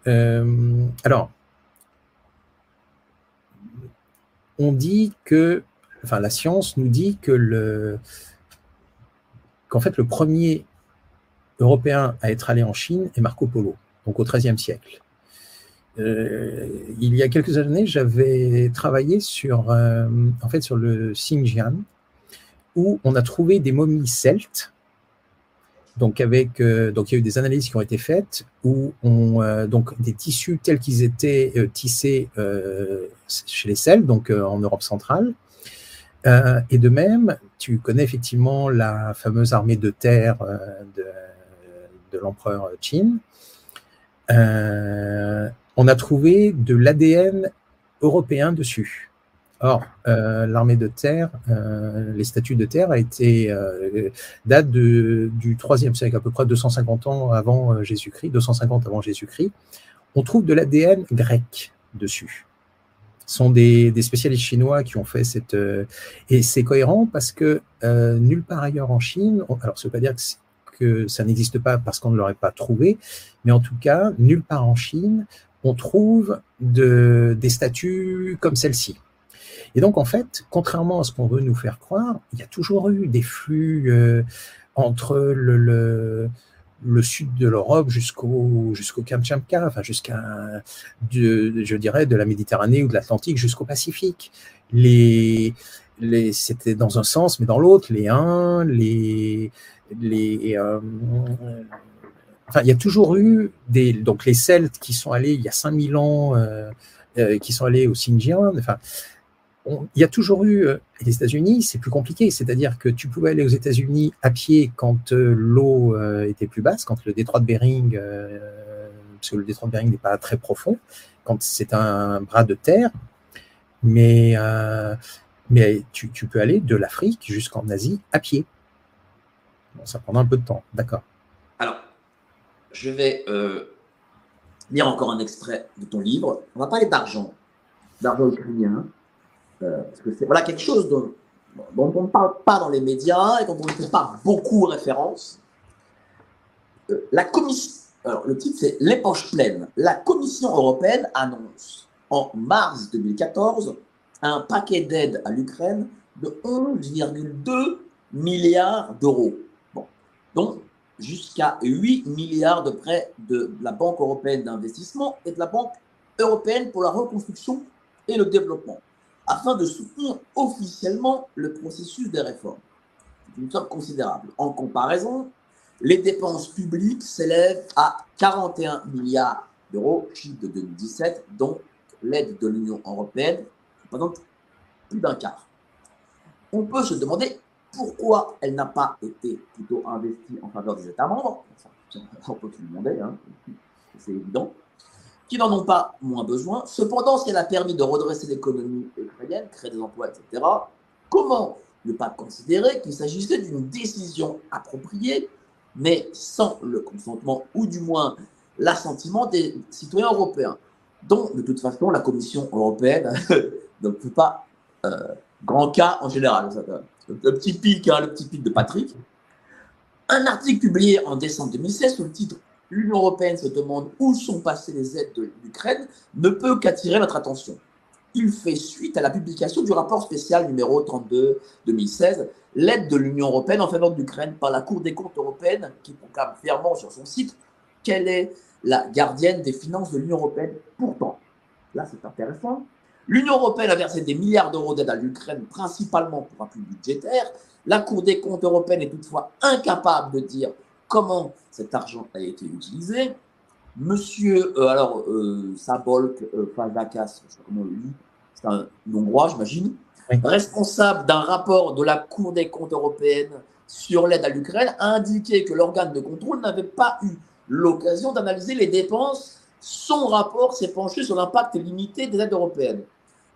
euh, alors, on dit que, enfin, la science nous dit que le, qu'en fait, le premier européen à être allé en Chine est Marco Polo, donc au XIIIe siècle. Euh, il y a quelques années, j'avais travaillé sur, euh, en fait, sur le Xinjiang, où on a trouvé des momies celtes donc, avec, euh, donc, il y a eu des analyses qui ont été faites où euh, donc, des tissus tels qu'ils étaient euh, tissés chez les Celtes, donc en Europe centrale. et de même, tu connais effectivement la fameuse armée de terre de l'empereur Qin. on a trouvé de l'ADN européen dessus. Or, euh, l'armée de terre, euh, les statues de terre été euh, date de, du IIIe siècle, à peu près 250 ans avant Jésus-Christ, 250 avant Jésus-Christ. On trouve de l'ADN grec dessus. Ce sont des, des, spécialistes chinois qui ont fait cette et c'est cohérent parce que nulle part ailleurs en Chine, alors ça veut pas dire que, que ça n'existe pas parce qu'on ne l'aurait pas trouvé, mais en tout cas nulle part en Chine on trouve de, des statues comme celle-ci. Et donc, en fait, contrairement à ce qu'on veut nous faire croire, il y a toujours eu des flux euh, entre le, le, sud de l'Europe jusqu'au jusqu'au Kamchatka, enfin jusqu'à, je dirais, de la Méditerranée ou de l'Atlantique jusqu'au Pacifique. Les, c'était dans un sens, mais dans l'autre, les uns, les, les, euh, enfin, il y a toujours eu des, donc les Celtes qui sont allés il y a 5000 ans, euh, euh, qui sont allés au Xinjiang, enfin, il y a toujours eu, les États-Unis, c'est plus compliqué, c'est-à-dire que tu pouvais aller aux États-Unis à pied quand l'eau était plus basse, quand le détroit de Bering, parce que le détroit de Bering n'est pas très profond, quand c'est un bras de terre, mais mais tu, peux aller de l'Afrique jusqu'en Asie à pied. ça prendra un peu de temps, d'accord. Alors, je vais euh, lire encore un extrait de ton livre. On va parler d'argent, d'argent ukrainien, euh, parce que c'est voilà, quelque chose dont, on ne parle pas dans les médias et dont on ne fait pas beaucoup référence. Euh, la commission, alors le titre c'est Les poches pleines. La Commission européenne annonce en mars 2014 un paquet d'aide à l'Ukraine de 11,2 milliards d'euros. Donc, jusqu'à 8 milliards de prêts de la Banque européenne d'investissement et de la Banque européenne pour la reconstruction et le développement, afin de soutenir officiellement le processus des réformes. C'est une somme considérable. En comparaison, les dépenses publiques s'élèvent à 41 milliards d'euros, chiffre de 2017, dont l'aide de l'Union européenne représente plus d'un quart. On peut se demander pourquoi elle n'a pas été plutôt investie en faveur des États membres. On peut se demander, hein, c'est évident, qui n'en ont pas moins besoin. Cependant, si elle a permis de redresser l'économie ukrainienne, créer des emplois, etc., comment ne pas considérer qu'il s'agissait d'une décision appropriée, mais sans le consentement ou du moins l'assentiment des citoyens européens, dont de toute façon la Commission européenne ne peut pas euh, grand cas en général. Le petit pic, hein, le petit pic de Patrick. Un article publié en décembre 2016 sous le titre L'Union européenne se demande où sont passées les aides de l'Ukraine ne peut qu'attirer notre attention. Il fait suite à la publication du rapport spécial numéro 32 2016, l'aide de l'Union européenne en faveur de l'Ukraine par la Cour des comptes européenne qui proclame fièrement sur son site qu'elle est la gardienne des finances de l'Union européenne. Pourtant, là c'est intéressant, L'Union européenne a versé des milliards d'euros d'aide à l'Ukraine, principalement pour appui budgétaire. La Cour des comptes européenne est toutefois incapable de dire comment cet argent a été utilisé. Monsieur, euh, alors, euh, Sabolk euh, Fazakas, je sais pas comment on le dit, c'est un Hongrois, j'imagine, responsable d'un rapport de la Cour des comptes européenne sur l'aide à l'Ukraine, a indiqué que l'organe de contrôle n'avait pas eu l'occasion d'analyser les dépenses. Son rapport s'est penché sur l'impact limité des aides européennes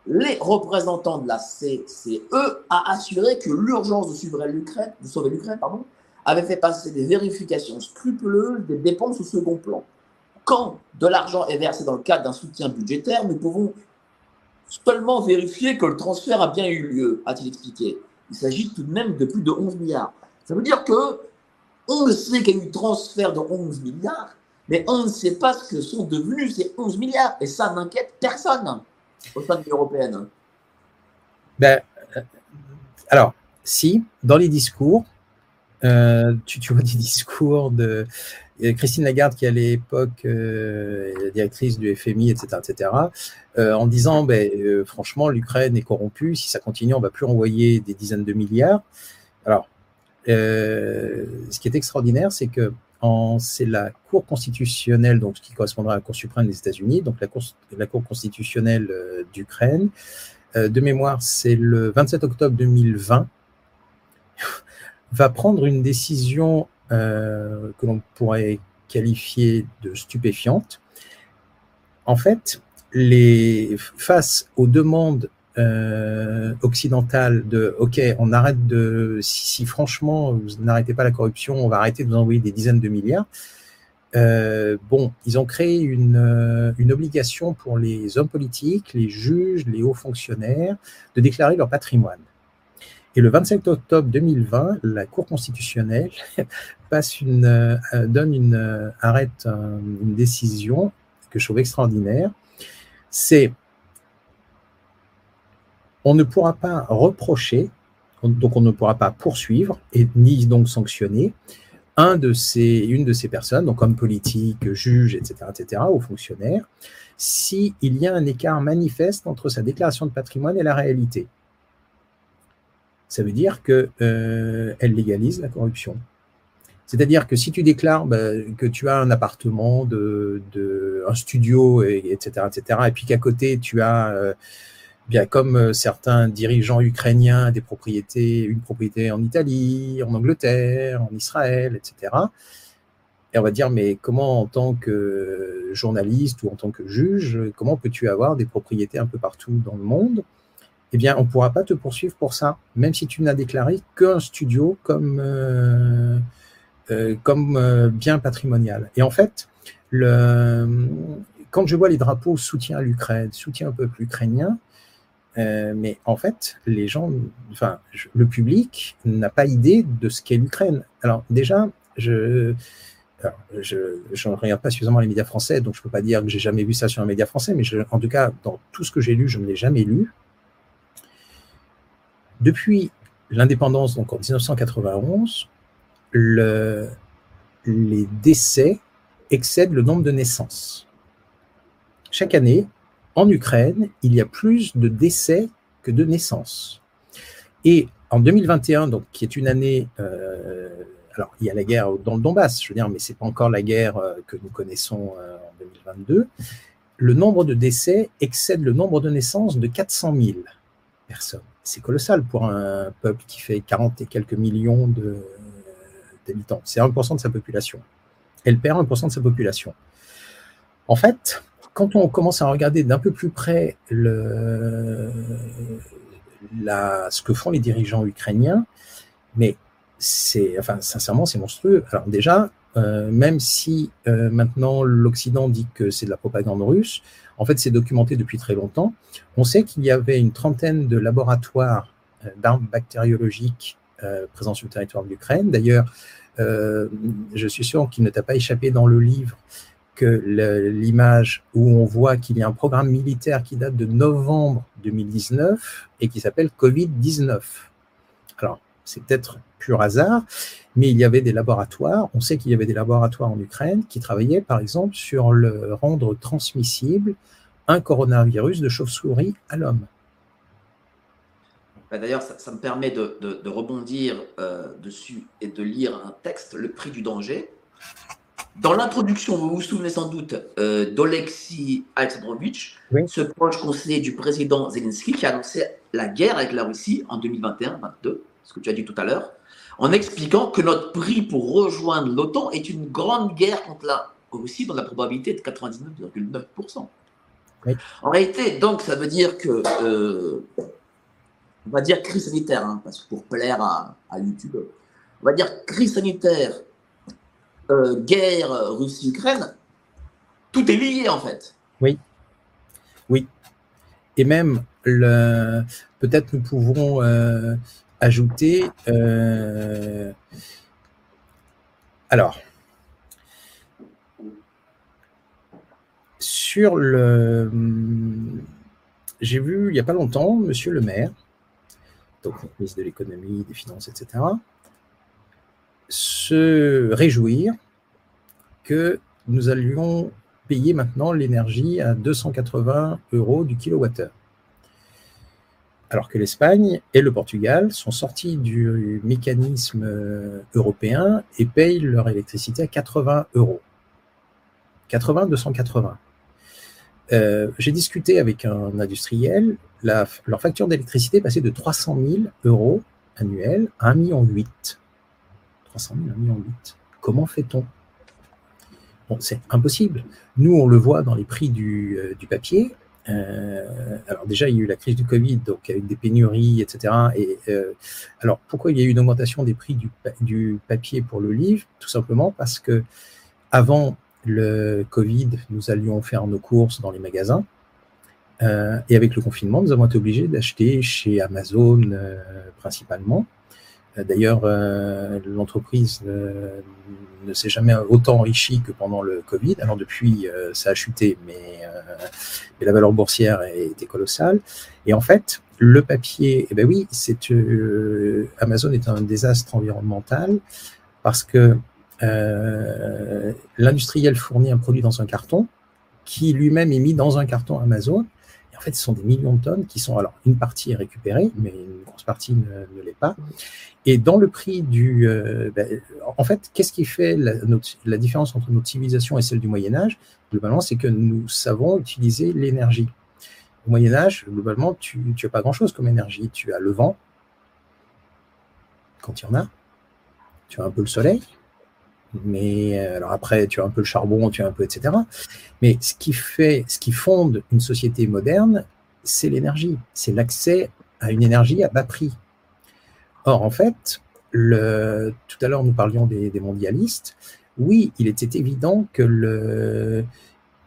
les représentants de la CCE a assuré que l'urgence de, de sauver l'Ukraine avait fait passer des vérifications scrupuleuses des dépenses au second plan. Quand de l'argent est versé dans le cadre d'un soutien budgétaire, nous pouvons seulement vérifier que le transfert a bien eu lieu, a-t-il expliqué. Il s'agit tout de même de plus de 11 milliards. Ça veut dire que on sait qu'il y a eu transfert de 11 milliards, mais on ne sait pas ce que sont devenus ces 11 milliards. Et ça n'inquiète personne au sein de l'Union européenne ben, euh, Alors, si, dans les discours, euh, tu, vois des discours de Christine Lagarde, qui à l'époque euh, directrice du FMI, etc., etc., en disant, ben, franchement, l'Ukraine est corrompue, si ça continue, on va plus envoyer des dizaines de milliards. Alors, ce qui est extraordinaire, c'est que c'est la Cour constitutionnelle, donc ce qui correspondra à la Cour suprême des États-Unis, donc la Cour, la cour constitutionnelle euh, d'Ukraine. Euh, de mémoire, c'est le 27 octobre 2020, va prendre une décision euh, que l'on pourrait qualifier de stupéfiante. En fait, face aux demandes euh, occidentale de OK, on arrête de si, franchement vous n'arrêtez pas la corruption, on va arrêter de vous envoyer des dizaines de milliards. Euh, bon, ils ont créé euh, une, obligation pour les hommes politiques, les juges, les hauts fonctionnaires de déclarer leur patrimoine. Et le 27 octobre 2020, la Cour constitutionnelle passe une, donne une, arrête une décision que je trouve extraordinaire. C'est on ne pourra pas reprocher, donc on ne pourra pas poursuivre et ni donc sanctionner une de ces personnes, donc homme politique, juge, etc., etc., ou fonctionnaire, s'il y a un écart manifeste entre sa déclaration de patrimoine et la réalité. Ça veut dire qu'elle euh, légalise la corruption. C'est-à-dire que si tu déclares bah, que tu as un appartement, un studio, et, etc., etc., et puis qu'à côté tu as, euh, bien comme euh, certains dirigeants ukrainiens, des propriétés, une propriété en Italie, en Angleterre, en Israël, etc. Et on va dire, mais comment en tant que journaliste ou en tant que juge, comment peux-tu avoir des propriétés un peu partout dans le monde Eh bien, on ne pourra pas te poursuivre pour ça, même si tu n'as déclaré qu'un studio comme euh, euh, euh, bien patrimonial. Et en fait, quand je vois les drapeaux soutien à l'Ukraine, soutien au peuple ukrainien, mais en fait, le public n'a pas idée de ce qu'est l'Ukraine. Alors déjà, je je ne regarde pas suffisamment les médias français, donc je ne peux pas dire que j'ai jamais vu ça sur un média français, mais en tout cas, dans tout ce que j'ai lu, je ne l'ai jamais lu. Depuis l'indépendance, donc en 1991, le, les décès excèdent le nombre de naissances. Chaque année, en Ukraine, il y a plus de décès que de naissances. Et en 2021, donc, qui est une année, euh, alors il y a la guerre dans le Donbass, je veux dire, mais c'est pas encore la guerre euh, que nous connaissons euh, en 2022. Le nombre de décès excède le nombre de naissances de 400 000 personnes. C'est colossal pour un peuple qui fait 40 et quelques millions d'habitants. C'est 1% de sa population. Elle perd 1% de sa population. En fait, quand on commence à regarder d'un peu plus près la, ce que font les dirigeants ukrainiens, mais c'est, enfin, sincèrement, c'est monstrueux. Alors déjà, euh, même si euh, maintenant l'Occident dit que c'est de la propagande russe, en fait, c'est documenté depuis très longtemps. On sait qu'il y avait une trentaine de laboratoires euh, d'armes bactériologiques euh, présent sur le territoire de l'Ukraine. D'ailleurs, euh, je suis sûr qu'il ne t'a pas échappé dans le livre que l'image où on voit qu'il y a un programme militaire qui date de novembre 2019 et qui s'appelle Covid-19. Alors, c'est peut-être pur hasard, mais il y avait des laboratoires, on sait qu'il y avait des laboratoires en Ukraine qui travaillaient par exemple sur le rendre transmissible un coronavirus de chauve-souris à l'homme. Bah, d'ailleurs, ça, me permet de, rebondir euh, dessus et de lire un texte, Le prix du danger. Dans l'introduction, vous vous souvenez sans doute euh, d'Olexis Alexandrovitch, ce proche conseiller du président Zelensky qui a annoncé la guerre avec la Russie en 2021-22, ce que tu as dit tout à l'heure, en expliquant que notre prix pour rejoindre l'OTAN est une grande guerre contre la Russie dont la probabilité de 99,9%. En réalité, donc, ça veut dire que euh, on va dire crise sanitaire, hein, parce que pour plaire à, YouTube, on va dire crise sanitaire, euh, guerre Russie-Ukraine, tout est lié en fait. Oui, oui. Et même, le, peut-être nous pouvons euh, ajouter, euh, alors, sur le, j'ai vu il n'y a pas longtemps, Monsieur le maire, donc ministre de l'économie, des finances, etc., se réjouir que nous allions payer maintenant l'énergie à 280 euros du kilowattheure. Alors que l'Espagne et le Portugal sont sortis du mécanisme européen et payent leur électricité à 80 euros. 80, 280. Euh, j'ai discuté avec un industriel, leur facture d'électricité est passée de 300 000 euros annuels à 1,8 million. 300 000, 1,8 million. Comment fait-on? Bon, c'est impossible. Nous, on le voit dans les prix du, euh, papier. Euh, alors déjà, il y a eu la crise du Covid, donc avec des pénuries, etc. Et alors, pourquoi il y a eu une augmentation des prix du, papier pour le livre? Tout simplement parce que avant le Covid, nous allions faire nos courses dans les magasins. Euh, et avec le confinement, nous avons été obligés d'acheter chez Amazon euh, principalement. Euh, d'ailleurs, l'entreprise ne s'est jamais autant enrichie que pendant le Covid. Alors depuis, ça a chuté, mais, mais, la valeur boursière était colossale. Et en fait, le papier, eh ben oui, c'est Amazon est un désastre environnemental parce que euh, l'industriel fournit un produit dans un carton qui lui-même est mis dans un carton Amazon. En fait, ce sont des millions de tonnes qui sont, alors, une partie est récupérée, mais une grosse partie ne, l'est pas. Et dans le prix du. Euh, ben, en fait, qu'est-ce qui fait la, la, différence entre notre civilisation et celle du Moyen-Âge Globalement, c'est que nous savons utiliser l'énergie. Au Moyen-Âge, globalement, tu n'as pas grand-chose comme énergie. Tu as le vent, quand il y en a. Tu as un peu le soleil, mais euh, alors après, tu as un peu le charbon, tu as un peu, etc. Mais ce qui fait, ce qui fonde une société moderne, c'est l'énergie, c'est l'accès à une énergie à bas prix. Or, en fait, le, tout à l'heure, nous parlions des, mondialistes. Oui, il était évident que le,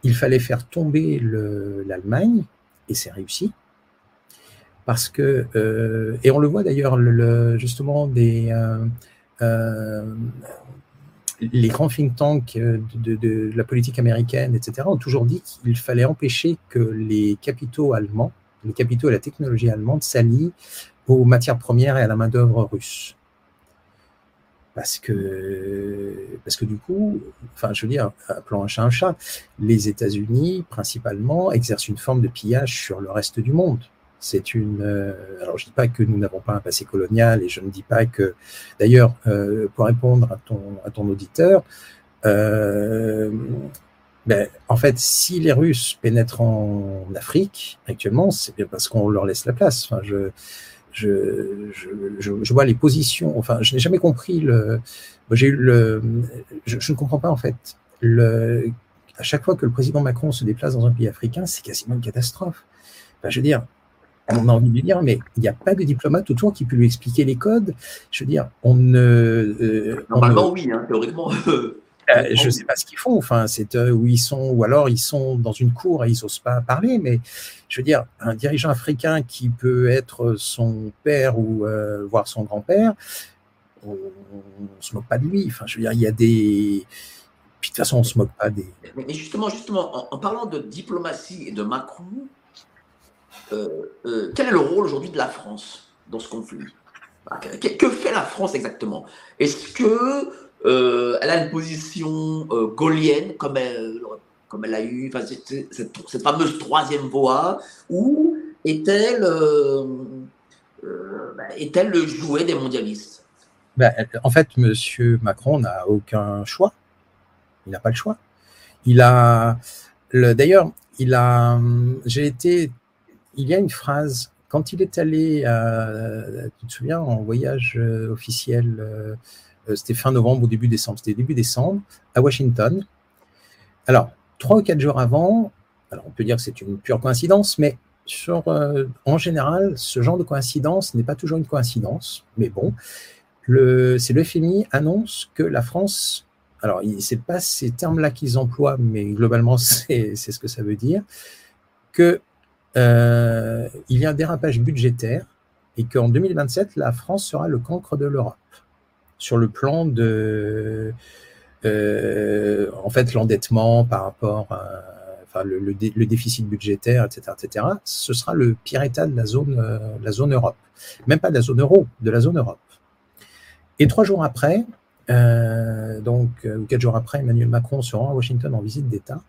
il fallait faire tomber l'Allemagne, et c'est réussi. Parce que, euh, et on le voit d'ailleurs, le, justement, des, euh, les grands think tanks de, la politique américaine, etc., ont toujours dit qu'il fallait empêcher que les capitaux allemands, les capitaux et la technologie allemande s'allient aux matières premières et à la main-d'œuvre russe. Parce que, parce que du coup, enfin, je veux dire, appelons un chat un chat, les États-Unis, principalement, exercent une forme de pillage sur le reste du monde. C'est une. Euh, alors, je ne dis pas que nous n'avons pas un passé colonial et je ne dis pas que. D'ailleurs, euh, pour répondre à ton, auditeur, euh, ben, en fait, si les Russes pénètrent en Afrique actuellement, c'est bien parce qu'on leur laisse la place. Enfin, je, vois les positions. Enfin, je n'ai jamais compris le. J'ai eu le. Je, ne comprends pas en fait. À chaque fois que le président Macron se déplace dans un pays africain, c'est quasiment une catastrophe. Je veux dire, on a envie de lui dire, mais il n'y a pas de diplomate autour qui peut lui expliquer les codes. Je veux dire, on ne. Euh, Normalement, oui, hein, théoriquement. Euh, je ne sais pas ce qu'ils font. Enfin, c'est euh, où ils sont, ou alors ils sont dans une cour et ils n'osent pas parler. Mais je veux dire, un dirigeant africain qui peut être son père ou euh, voire son grand-père, on, ne se moque pas de lui. Enfin, je veux dire, il y a des. Puis de toute façon, on se moque pas des. Mais justement, justement, en, parlant de diplomatie et de Macron, quel est le rôle aujourd'hui de la France dans ce conflit que fait la France exactement? Est-ce que euh, elle a une position euh, gaulienne, comme elle, comme elle a eu cette, fameuse troisième voie, ou est-elle euh, bah, est-elle le jouet des mondialistes? Bah, En fait, M. Macron n'a aucun choix. Il n'a pas le choix. Il a, d'ailleurs, il a, j'ai été, il y a une phrase quand il est allé, tu te souviens, en voyage officiel euh, c'était fin novembre ou début décembre, c'était début décembre, à Washington. Alors, trois ou quatre jours avant, alors on peut dire que c'est une pure coïncidence, mais euh, en général, ce genre de coïncidence n'est pas toujours une coïncidence, mais bon, c'est le FMI annonce que la France, alors c'est pas ces termes-là qu'ils emploient, mais globalement c'est ce que ça veut dire, que euh, il y a un dérapage budgétaire et qu'en 2027 la France sera le cancre de l'Europe sur le plan de, euh, en fait, l'endettement par rapport à enfin, le, déficit budgétaire, etc., etc., ce sera le pire état de la zone, euh, la zone Europe. Même pas de la zone euro, de la zone Europe. Et trois jours après, donc, ou quatre jours après, Emmanuel Macron se rend à Washington en visite d'État.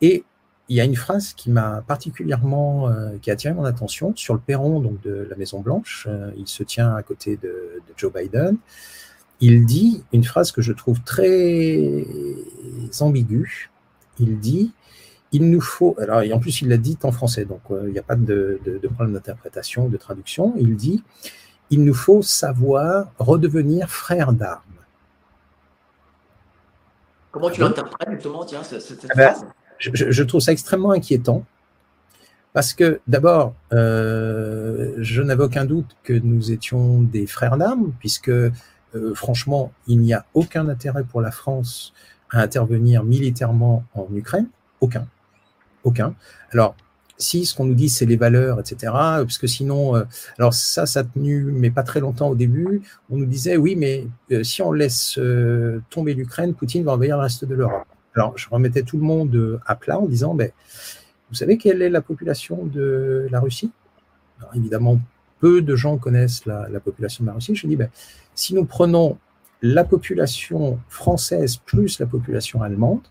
Et il y a une phrase qui m'a particulièrement, qui a attiré mon attention sur le perron donc, de la Maison Blanche. il se tient à côté de, de Joe Biden il dit une phrase que je trouve très ambiguë. Il dit il nous faut, alors et en plus il l'a dit en français, donc euh, il n'y a pas de, problème d'interprétation, de traduction. Il dit il nous faut savoir redevenir frères d'armes. Comment tu l'interprètes justement? Tiens, cette, eh ben, phrase je, trouve ça extrêmement inquiétant parce que d'abord, euh, je n'avais aucun doute que nous étions des frères d'armes, puisque euh, franchement, il n'y a aucun intérêt pour la France à intervenir militairement en Ukraine. Aucun. Aucun. Alors, si ce qu'on nous dit, c'est les valeurs, etc., parce que sinon, euh, alors ça, ça a tenu, mais pas très longtemps au début, on nous disait, oui, mais euh, si on laisse tomber l'Ukraine, Poutine va envahir le reste de l'Europe. Alors, je remettais tout le monde à plat en disant, ben, vous savez quelle est la population de la Russie? Évidemment, peu de gens connaissent la, population de la Russie. Je dis, ben, si nous prenons la population française plus la population allemande,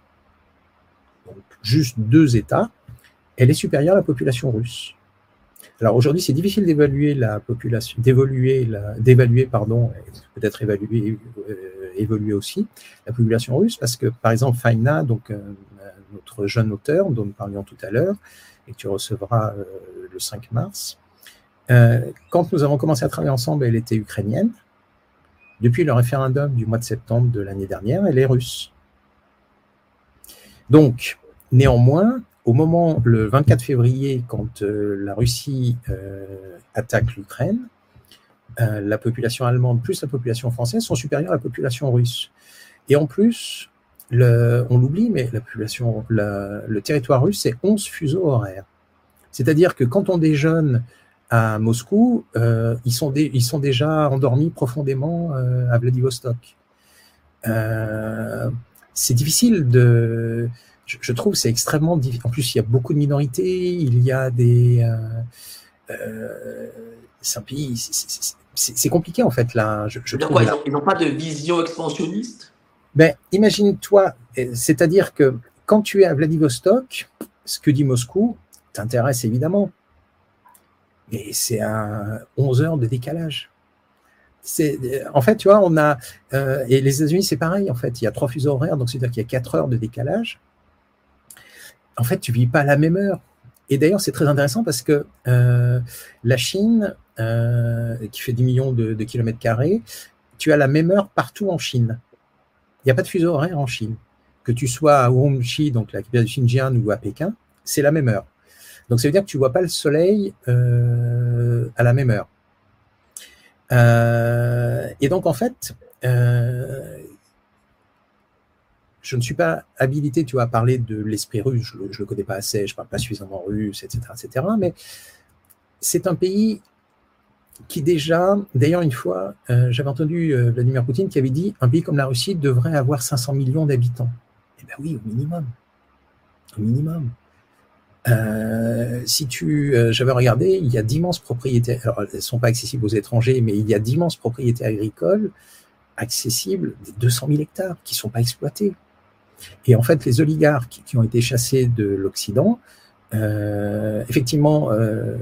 donc juste deux États, elle est supérieure à la population russe. Alors aujourd'hui, c'est difficile d'évaluer la population, d'évaluer, d'évaluer, pardon, peut-être évaluer, euh, évoluer aussi la population russe, parce que par exemple, Faina, donc euh, notre jeune auteur dont nous parlions tout à l'heure, et que tu recevras euh, le 5 mars, quand nous avons commencé à travailler ensemble, elle était ukrainienne. Depuis le référendum du mois de septembre de l'année dernière, elle est russe. Donc, néanmoins, au moment, le 24 février, quand euh, la Russie euh, attaque l'Ukraine, euh, la population allemande plus la population française sont supérieures à la population russe. Et en plus, on l'oublie, mais la population, le territoire russe, c'est 11 fuseaux horaires. C'est-à-dire que quand on déjeune à Moscou, ils, sont ils sont déjà endormis profondément à Vladivostok. c'est difficile de je, trouve c'est extrêmement difficile. En plus, il y a beaucoup de minorités, il y a des. Euh, euh c'est un pays. C'est compliqué en fait là. Je, je quoi, ils n'ont pas de vision expansionniste? Ben, Imagine-toi, c'est-à-dire que quand tu es à Vladivostok, ce que dit Moscou t'intéresse évidemment. Mais c'est à 11 heures de décalage. En fait, tu vois, on a. Euh, et les États-Unis, c'est pareil, en fait. Il y a trois fuseaux horaires, donc c'est-à-dire qu'il y a 4 heures de décalage en fait, tu vis pas à la même heure. Et d'ailleurs, c'est très intéressant parce que euh, la Chine, euh, qui fait 10 millions de, kilomètres carrés, tu as la même heure partout en Chine. Il n'y a pas de fuseau horaire en Chine. Que tu sois à Urumqi, donc la capitale du Xinjiang, ou à Pékin, c'est la même heure. Donc ça veut dire que tu ne vois pas le soleil euh, à la même heure. et donc en fait, je ne suis pas habilité, tu vois, à parler de l'esprit russe. Je ne le, connais pas assez, je ne parle pas suffisamment russe, etc., etc. Mais c'est un pays qui déjà, d'ailleurs une fois, euh, j'avais entendu euh, Vladimir Poutine qui avait dit un pays comme la Russie devrait avoir 500 millions d'habitants. Eh bien oui, au minimum. Au minimum. Euh, si tu, j'avais regardé, il y a d'immenses propriétés. Alors, elles ne sont pas accessibles aux étrangers, mais il y a d'immenses propriétés agricoles accessibles, des 200 000 hectares qui ne sont pas exploités. Et en fait, les oligarques qui ont été chassés de l'Occident, euh, effectivement, euh,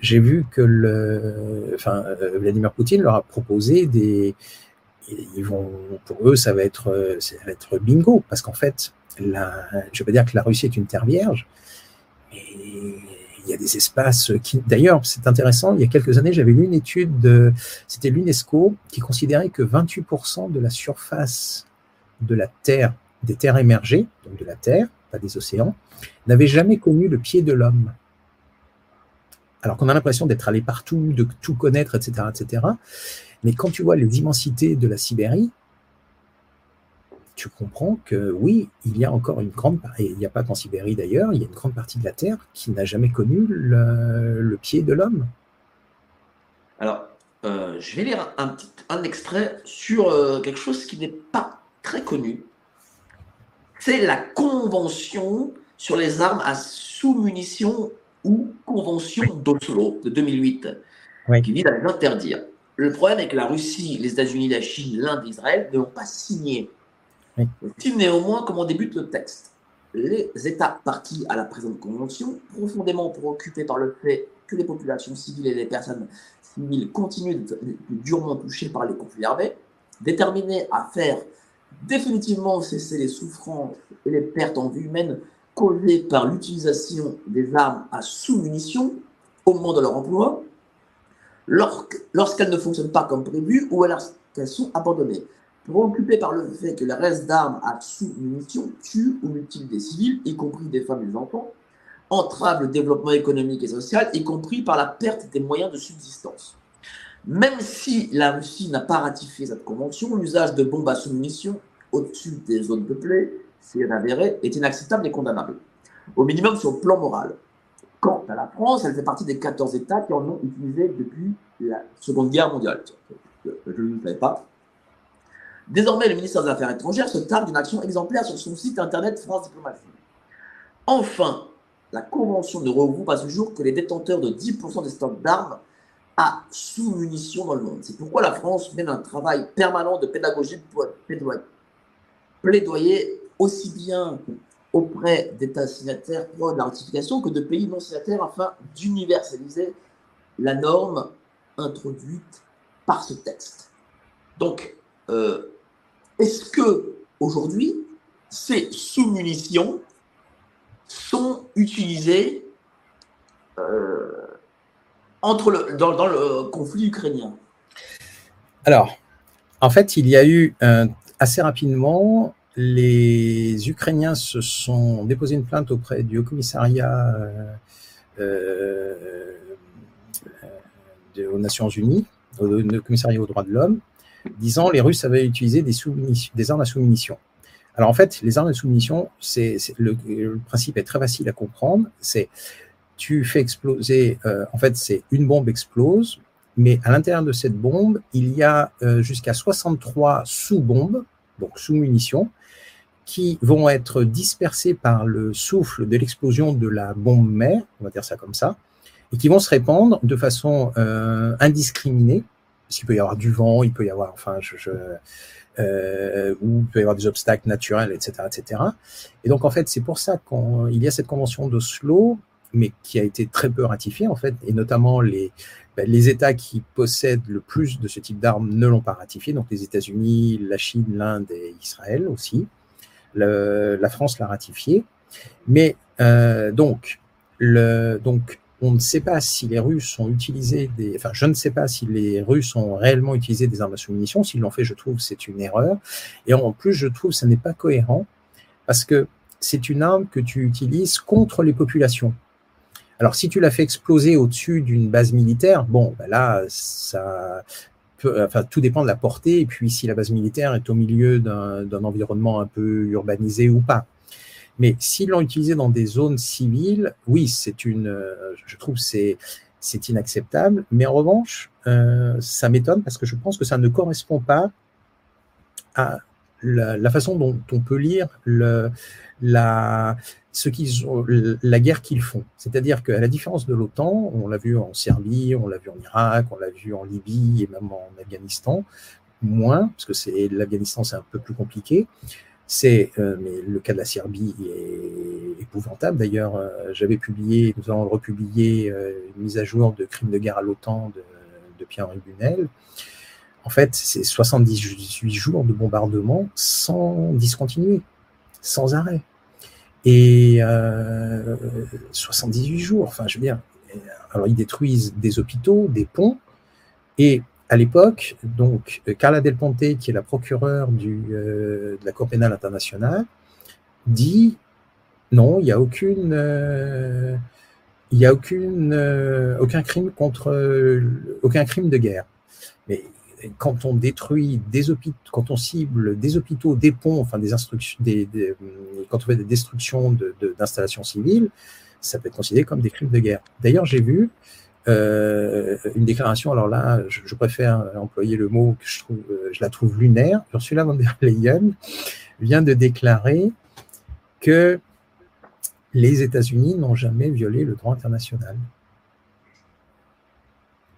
j'ai vu que euh, Vladimir Poutine leur a proposé des, ils vont, pour eux, ça va être, ça va être bingo, parce qu'en fait, la, je veux dire que la Russie est une terre vierge, mais il y a des espaces qui, d'ailleurs, c'est intéressant. Il y a quelques années, j'avais lu une étude, de, c'était l'UNESCO qui considérait que 28% de la surface de la terre des terres émergées, donc de la Terre, pas des océans, n'avaient jamais connu le pied de l'homme. Alors qu'on a l'impression d'être allé partout, de tout connaître, etc., etc. Mais quand tu vois les immensités de la Sibérie, tu comprends que oui, il y a encore une grande partie, et il n'y a pas qu'en Sibérie d'ailleurs, il y a une grande partie de la Terre qui n'a jamais connu le, pied de l'homme. Alors, euh, je vais lire un, petit, extrait sur euh, quelque chose qui n'est pas très connu, c'est la Convention sur les armes à sous-munitions ou Convention d'Oslo de 2008, qui vise à les interdire. Le problème est que la Russie, les États-Unis, la Chine, l'Inde Israël ne l'ont pas signé. Oui. néanmoins comment débute le texte. Les États partis à la présente convention, profondément préoccupés par le fait que les populations civiles et les personnes civiles continuent d'être durement touchées par les conflits armés, déterminés à faire définitivement cesser les souffrances et les pertes en vie humaine causées par l'utilisation des armes à sous-munitions au moment de leur emploi, lorsqu'elles ne fonctionnent pas comme prévu ou alors qu'elles sont abandonnées. Préoccupés par le fait que les restes d'armes à sous-munitions tuent ou mutilent des civils, y compris des femmes et des enfants, entravent le développement économique et social, y compris par la perte des moyens de subsistance. Même si la Russie n'a pas ratifié cette convention, l'usage de bombes à sous-munitions au-dessus des zones peuplées, elle avéré, est inacceptable et condamnable. Au minimum sur le plan moral. Quant à la France, elle fait partie des 14 États qui en ont utilisé depuis la Seconde Guerre mondiale. Je ne le savais pas. Désormais, le ministère des Affaires étrangères se targue d'une action exemplaire sur son site internet France Diplomatie. Enfin, la Convention ne regroupe à ce jour que les détenteurs de 10% des stocks d'armes à sous-munitions dans le monde. C'est pourquoi la France mène un travail permanent de pédagogie pour plaidoyer aussi bien auprès d'États signataires pour la ratification que de pays non signataires afin d'universaliser la norme introduite par ce texte. Donc, euh, est-ce que aujourd'hui, ces sous-munitions sont utilisées euh, entre le, dans, le conflit ukrainien Alors, en fait, il y a eu assez rapidement, les Ukrainiens se sont déposé une plainte auprès du Haut Commissariat euh, euh, aux Nations Unies, au, Commissariat aux droits de l'homme, disant les Russes avaient utilisé des, armes à sous-munitions. Alors en fait, les armes à sous-munitions, le, le, principe est très facile à comprendre. C'est tu fais exploser, euh, en fait, c'est une bombe explose, mais à l'intérieur de cette bombe, il y a euh, jusqu'à 63 sous-bombes, donc sous-munitions, qui vont être dispersées par le souffle de l'explosion de la bombe mère, on va dire ça comme ça, et qui vont se répandre de façon euh, indiscriminée parce qu'il peut y avoir du vent, il peut y avoir, enfin, je, je euh, il peut y avoir des obstacles naturels, etc., etc. Et donc en fait, c'est pour ça qu'il y a cette convention d'Oslo, mais qui a été très peu ratifiée en fait, et notamment les ben, les États qui possèdent le plus de ce type d'armes ne l'ont pas ratifié, donc les États-Unis, la Chine, l'Inde et Israël aussi. La France l'a ratifié, mais euh, donc le donc on ne sait pas si les Russes ont utilisé des, enfin, je ne sais pas si les Russes ont réellement utilisé des armes à sous-munitions. S'ils l'ont fait, je trouve c'est une erreur. Et en plus, je trouve que ce n'est pas cohérent parce que c'est une arme que tu utilises contre les populations. Alors, si tu la fais exploser au-dessus d'une base militaire, bon, ben là, ça, peut, enfin, tout dépend de la portée. Et puis, si la base militaire est au milieu d'un environnement un peu urbanisé ou pas. Mais s'ils l'ont utilisé dans des zones civiles, oui, c'est une, je trouve c'est c'est inacceptable. Mais en revanche, euh, ça m'étonne parce que je pense que ça ne correspond pas à la, la façon dont on peut lire le, la, ce qu'ils ont, la guerre qu'ils font. C'est-à-dire qu'à la différence de l'OTAN, on l'a vu en Serbie, on l'a vu en Irak, on l'a vu en Libye et même en Afghanistan, moins, parce que c'est l'Afghanistan c'est un peu plus compliqué. C'est, euh, mais le cas de la Serbie est épouvantable. D'ailleurs, euh, j'avais publié, nous allons republier euh, une mise à jour de Crimes de guerre à l'OTAN de, de Pierre-Henri Bunel. En fait, c'est 78 jours de bombardement sans discontinuer, sans arrêt. Et 78 jours, enfin, je veux dire, alors ils détruisent des hôpitaux, des ponts, et à l'époque, donc Carla Del Ponte, qui est la procureure du, euh, de la Cour pénale internationale, dit non, il n'y a aucune, euh, il y a aucune, euh, aucun crime contre, aucun crime de guerre. Quand on détruit des hôpitaux, quand on cible des hôpitaux, des ponts, enfin des instructions, des, des, quand on fait des destructions d'installations civiles, ça peut être considéré comme des crimes de guerre. D'ailleurs, j'ai vu euh, une déclaration, alors là, je, je, préfère employer le mot que je, trouve, euh, je la trouve lunaire. Ursula von der Leyen vient de déclarer que les États-Unis n'ont jamais violé le droit international.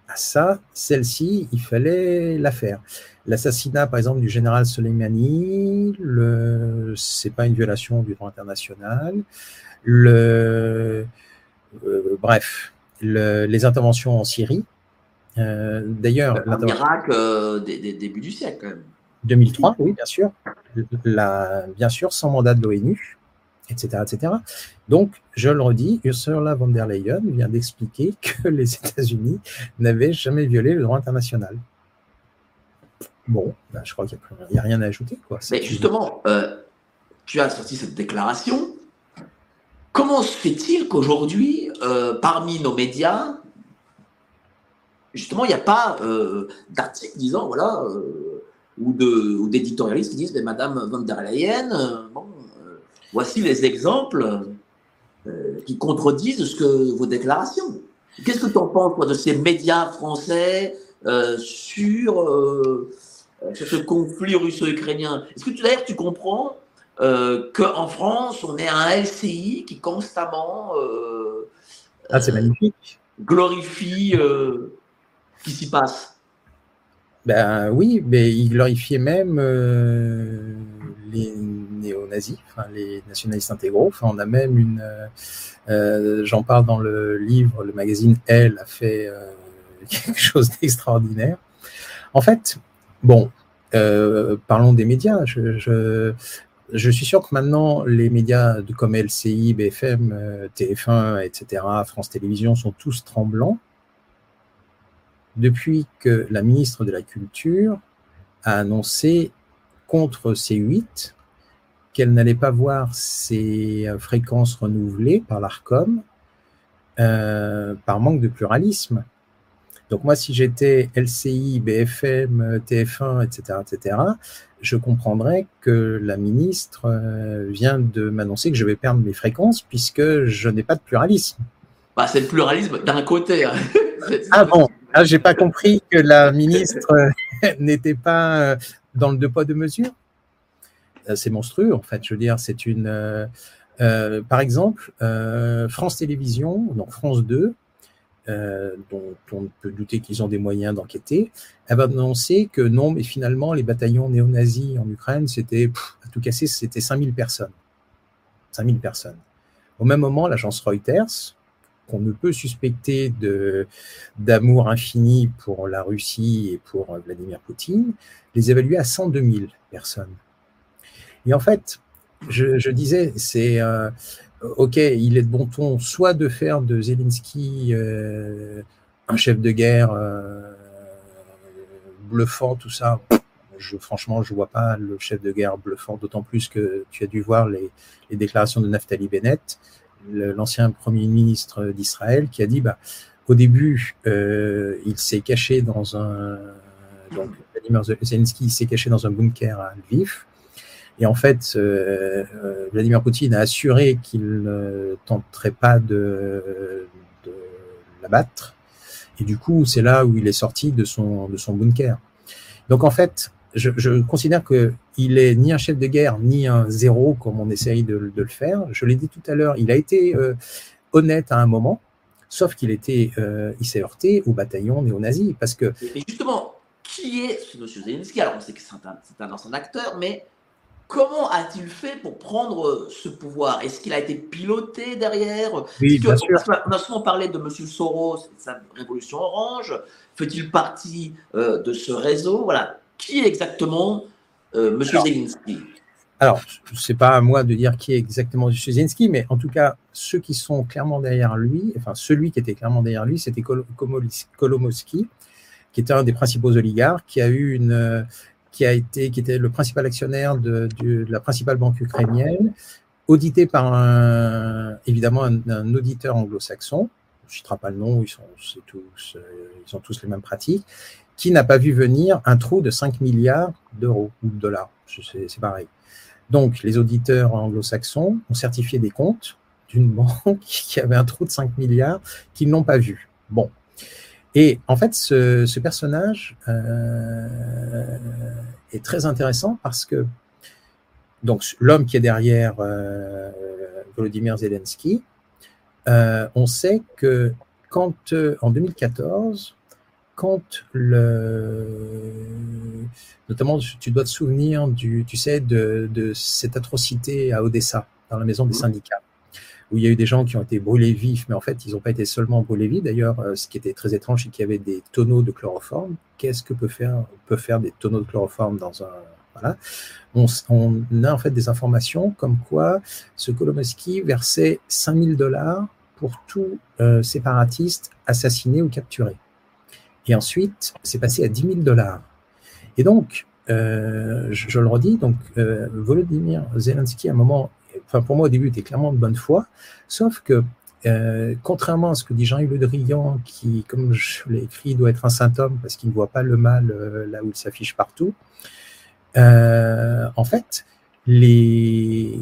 À ça, celle-ci, il fallait la faire. L'assassinat, par exemple, du général Soleimani, le, c'est pas une violation du droit international. Le, euh, bref, le, les interventions en Syrie. Euh, D'ailleurs, en Irak, euh, début du siècle, quand même. 2003, oui, bien sûr. La, bien sûr, sans mandat de l'ONU, etc., etc. Donc, je le redis, Ursula von der Leyen vient d'expliquer que les États-Unis n'avaient jamais violé le droit international. Bon, ben, je crois qu'il n'y a, a, rien à ajouter. Quoi. Mais justement, euh, tu as sorti cette déclaration Comment se fait-il qu'aujourd'hui, euh, parmi nos médias, justement, il n'y a pas euh, d'articles disant, voilà, euh, ou, d'éditorialistes qui disent, mais Madame von der Leyen, bon, voici les exemples euh, qui contredisent ce que vos déclarations. Qu'est-ce que tu en penses, de ces médias français sur, sur ce conflit russo-ukrainien? Est-ce que d'ailleurs tu comprends euh, qu'en France, on est un LCI qui constamment euh, ah, c'est magnifique. glorifie euh, ce qui s'y passe? Ben oui, mais il glorifiait même euh, les néo-nazis, les nationalistes intégraux. On a même une, euh, j'en parle dans le livre, le magazine Elle a fait quelque chose d'extraordinaire. En fait, bon, parlons des médias. Je, je, suis sûr que maintenant, les médias comme LCI, BFM, TF1, etc., France Télévisions sont tous tremblants depuis que la ministre de la Culture a annoncé contre C8 qu'elle n'allait pas voir ses euh, fréquences renouvelées par l'ARCOM euh, par manque de pluralisme. Donc moi, si j'étais LCI, BFM, TF1, etc., etc., je comprendrais que la ministre euh, vient de m'annoncer que je vais perdre mes fréquences puisque je n'ai pas de pluralisme. Bah, c'est le pluralisme d'un côté. Hein. ah bon, ah, j'ai pas compris que la ministre n'était pas dans le deux poids deux mesures. Euh, c'est monstrueux en fait. Je veux dire, c'est une. Euh, par exemple, France Télévisions, donc France 2, dont on peut douter qu'ils ont des moyens d'enquêter, va annoncer que non, mais finalement, les bataillons néo-nazis en Ukraine, c'était, à tout casser, c'était 5000 personnes. 5000 personnes. Au même moment, l'agence Reuters, qu'on ne peut suspecter d'amour infini pour la Russie et pour Vladimir Poutine, les évaluer à 102 000 personnes. Et en fait, je, disais, c'est euh, OK, il est de bon ton soit de faire de Zelensky euh, un chef de guerre euh, bluffant, tout ça. Je, franchement, je vois pas le chef de guerre bluffant, d'autant plus que tu as dû voir les, les déclarations de Naftali Bennett l'ancien Premier ministre d'Israël, qui a dit bah, au début, euh, il s'est caché dans un. Donc, Vladimir Zelensky s'est caché dans un bunker à Lviv. Et en fait, euh, euh, Vladimir Poutine a assuré qu'il ne tenterait pas de, de l'abattre. Et du coup, c'est là où il est sorti de son, de son bunker. Donc en fait, je, considère qu'il est ni un chef de guerre, ni un zéro, comme on essaye de, le faire. Je l'ai dit tout à l'heure, il a été euh, honnête à un moment, sauf qu'il était, euh, il s'est heurté au bataillon néo-nazi. Parce que... Et justement, qui est ce M. Zelensky? Alors, on sait que c'est un, un, ancien acteur, mais comment a-t-il fait pour prendre euh, ce pouvoir? Est-ce qu'il a été piloté derrière? Oui, bien sûr. On a souvent parlé de M. Soros, sa révolution orange. Fait-il partie de ce réseau? Voilà qui est exactement euh, M. Zelensky? alors, ce n'est pas à moi de dire qui est exactement M. Zelensky, mais en tout cas, ceux qui sont clairement derrière lui, enfin celui qui était clairement derrière lui, c'était Kolomowski, qui était un des principaux oligarques, qui a eu une, qui a été, qui était le principal actionnaire de, la principale banque ukrainienne, audité par un, évidemment un, auditeur anglo-saxon. Je ne citerai pas le nom, ils sont tous, euh, ils ont tous les mêmes pratiques qui n'a pas vu venir un trou de 5 milliards d'euros ou de dollars C'est pareil. Donc, les auditeurs anglo-saxons ont certifié des comptes d'une banque qui avait un trou de 5 milliards qu'ils n'ont pas vu. Bon. Et en fait, ce, personnage euh, est très intéressant parce que donc l'homme qui est derrière euh, Volodymyr Zelensky, euh, on sait que quand en 2014, quand le, notamment tu dois te souvenir du, tu sais, de, cette atrocité à Odessa, dans la maison des syndicats, où il y a eu des gens qui ont été brûlés vifs, mais en fait, ils n'ont pas été seulement brûlés vifs. D'ailleurs, euh, ce qui était très étrange, c'est qu'il y avait des tonneaux de chloroforme. Qu'est-ce que peut faire, peut faire des tonneaux de chloroforme dans un, voilà. On, a en fait des informations comme quoi ce Kolomoski versait 5000 dollars pour tout euh, séparatiste assassiné ou capturé. Et ensuite, c'est passé à 10 000 dollars. Et donc, euh, je, le redis, donc euh, Volodymyr Zelensky, à un moment, enfin pour moi au début, était clairement de bonne foi, sauf que euh, contrairement à ce que dit Jean-Yves Le Drian, qui, comme je l'ai écrit, doit être un saint homme parce qu'il ne voit pas le mal là où il s'affiche partout, en fait, les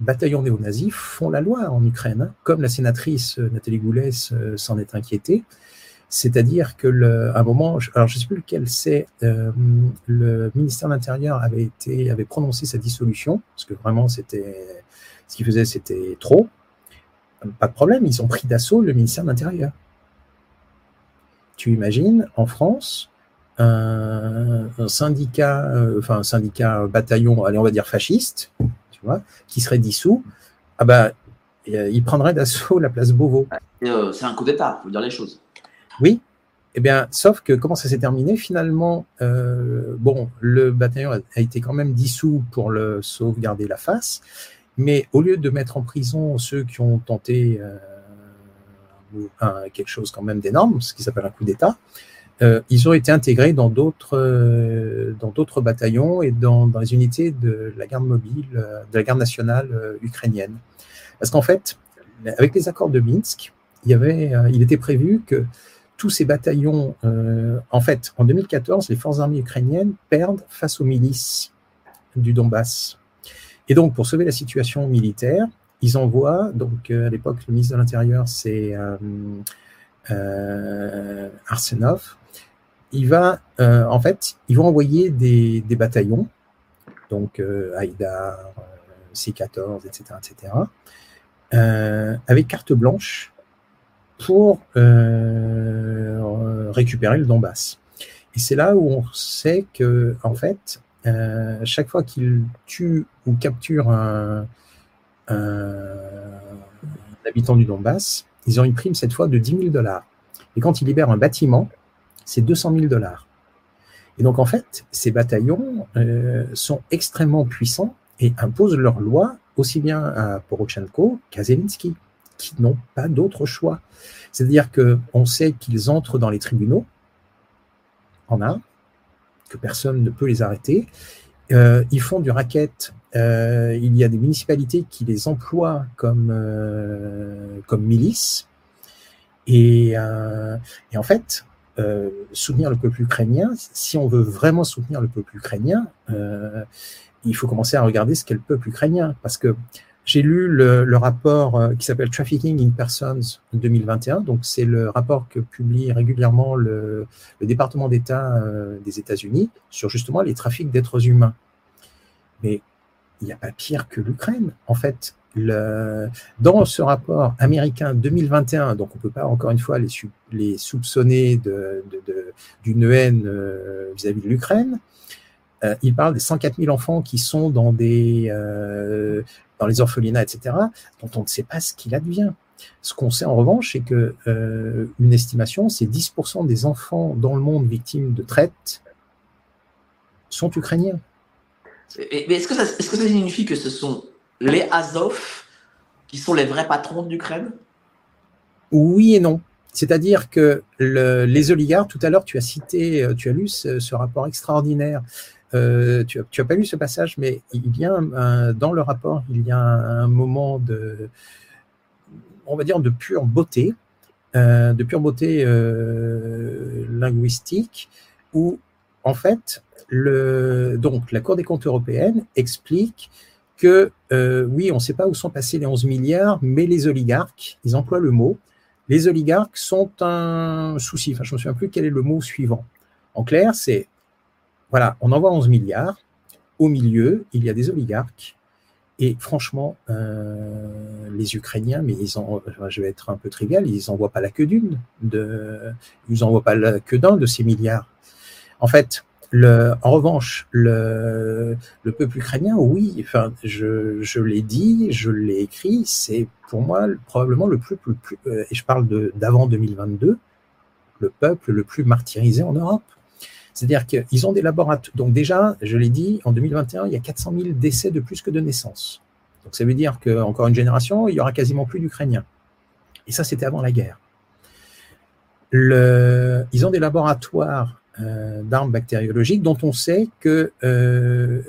bataillons néo-nazis font la loi en Ukraine, hein, comme la sénatrice Nathalie Goulès s'en est inquiétée. C'est-à-dire que le, un moment, alors je ne sais plus lequel c'est, euh, le ministère de l'Intérieur avait été, avait prononcé sa dissolution parce que vraiment c'était, ce qu'il faisait c'était trop. Pas de problème, ils ont pris d'assaut le ministère de l'Intérieur. Tu imagines en France un, syndicat, enfin un syndicat bataillon, allez, on va dire fasciste, tu vois, qui serait dissous, ah ben, il prendrait d'assaut la place Beauvau. c'est un coup d'État, faut dire les choses. Oui, eh bien, sauf que comment ça s'est terminé finalement euh, Bon, le bataillon a été quand même dissous pour sauvegarder la face, mais au lieu de mettre en prison ceux qui ont tenté euh, quelque chose quand même d'énorme, ce qui s'appelle un coup d'État, euh, ils ont été intégrés dans d'autres dans d'autres bataillons et dans, dans, les unités de la garde mobile, de la garde nationale ukrainienne. Parce qu'en fait, avec les accords de Minsk, il y avait, il était prévu que tous ces bataillons, euh, en fait, en 2014, les forces armées ukrainiennes perdent face aux milices du Donbass. Et donc, pour sauver la situation militaire, ils envoient, donc euh, à l'époque, le ministre de l'Intérieur, c'est euh, Arsenov, il va, en fait, ils vont envoyer des, bataillons, donc Haïdar, C-14, etc., etc., avec carte blanche pour euh, récupérer le Donbass. Et c'est là où on sait que, en fait, euh, chaque fois qu'ils tuent ou capturent un, habitant du Donbass, ils ont une prime cette fois de 10 000 dollars. Et quand ils libèrent un bâtiment, c'est 200 000 dollars. Et donc, en fait, ces bataillons euh, sont extrêmement puissants et imposent leurs lois aussi bien à Porochenko qu'à Zelensky qui n'ont pas d'autre choix. C'est-à-dire qu'on sait qu'ils entrent dans les tribunaux en un, que personne ne peut les arrêter. Euh, ils font du racket. Euh, il y a des municipalités qui les emploient comme, euh, milices. Et, en fait, soutenir le peuple ukrainien, si on veut vraiment soutenir le peuple ukrainien, il faut commencer à regarder ce qu'est le peuple ukrainien. Parce que j'ai lu le, rapport euh, qui s'appelle Trafficking in Persons 2021. Donc, c'est le rapport que publie régulièrement le, département d'État euh, des États-Unis sur justement les trafics d'êtres humains. Mais il n'y a pas pire que l'Ukraine. En fait, dans ce rapport américain 2021, donc on ne peut pas encore une fois les, les soupçonner d'une de, haine euh, vis-à-vis de l'Ukraine, il parle des 104 000 enfants qui sont dans des, dans les orphelinats, etc., dont on ne sait pas ce qu'il advient. Ce qu'on sait en revanche, c'est que euh, une estimation, c'est 10% des enfants dans le monde victimes de traite sont ukrainiens. Mais est-ce que, ça, est que ça signifie que ce sont les Azov qui sont les vrais patrons d'Ukraine Oui et non. C'est-à-dire que les oligarques, tout à l'heure, tu as cité, euh, tu as lu ce rapport extraordinaire euh, tu n'as pas lu ce passage, mais il y a dans le rapport, il y a un, moment de, on va dire, de pure beauté, euh, de pure beauté euh, linguistique, où en fait, donc la Cour des comptes européenne explique que oui, on ne sait pas où sont passés les 11 milliards, mais les oligarques, ils emploient le mot, les oligarques sont un souci. Enfin, je ne me souviens plus quel est le mot suivant. En clair, c'est voilà, on envoie 11 milliards. Au milieu, il y a des oligarques. Et franchement, euh, les Ukrainiens, mais ils ont, je vais être un peu trivial, ils n'envoient pas la queue d'une, de, ils n'envoient pas la queue d'un de ces milliards. En fait, le, en revanche, le, le peuple ukrainien, oui, enfin, je, je l'ai dit, je l'ai écrit, c'est pour moi probablement le plus, plus, plus euh, et je parle d'avant 2022, le peuple le plus martyrisé en Europe. C'est-à-dire qu'ils ont des laboratoires. Donc déjà, je l'ai dit, en 2021, il y a 400 000 décès de plus que de naissances. Donc ça veut dire qu'encore une génération, il y aura quasiment plus d'Ukrainiens. Et ça, c'était avant la guerre. ils ont des laboratoires euh, d'armes bactériologiques dont on sait qu'ils euh,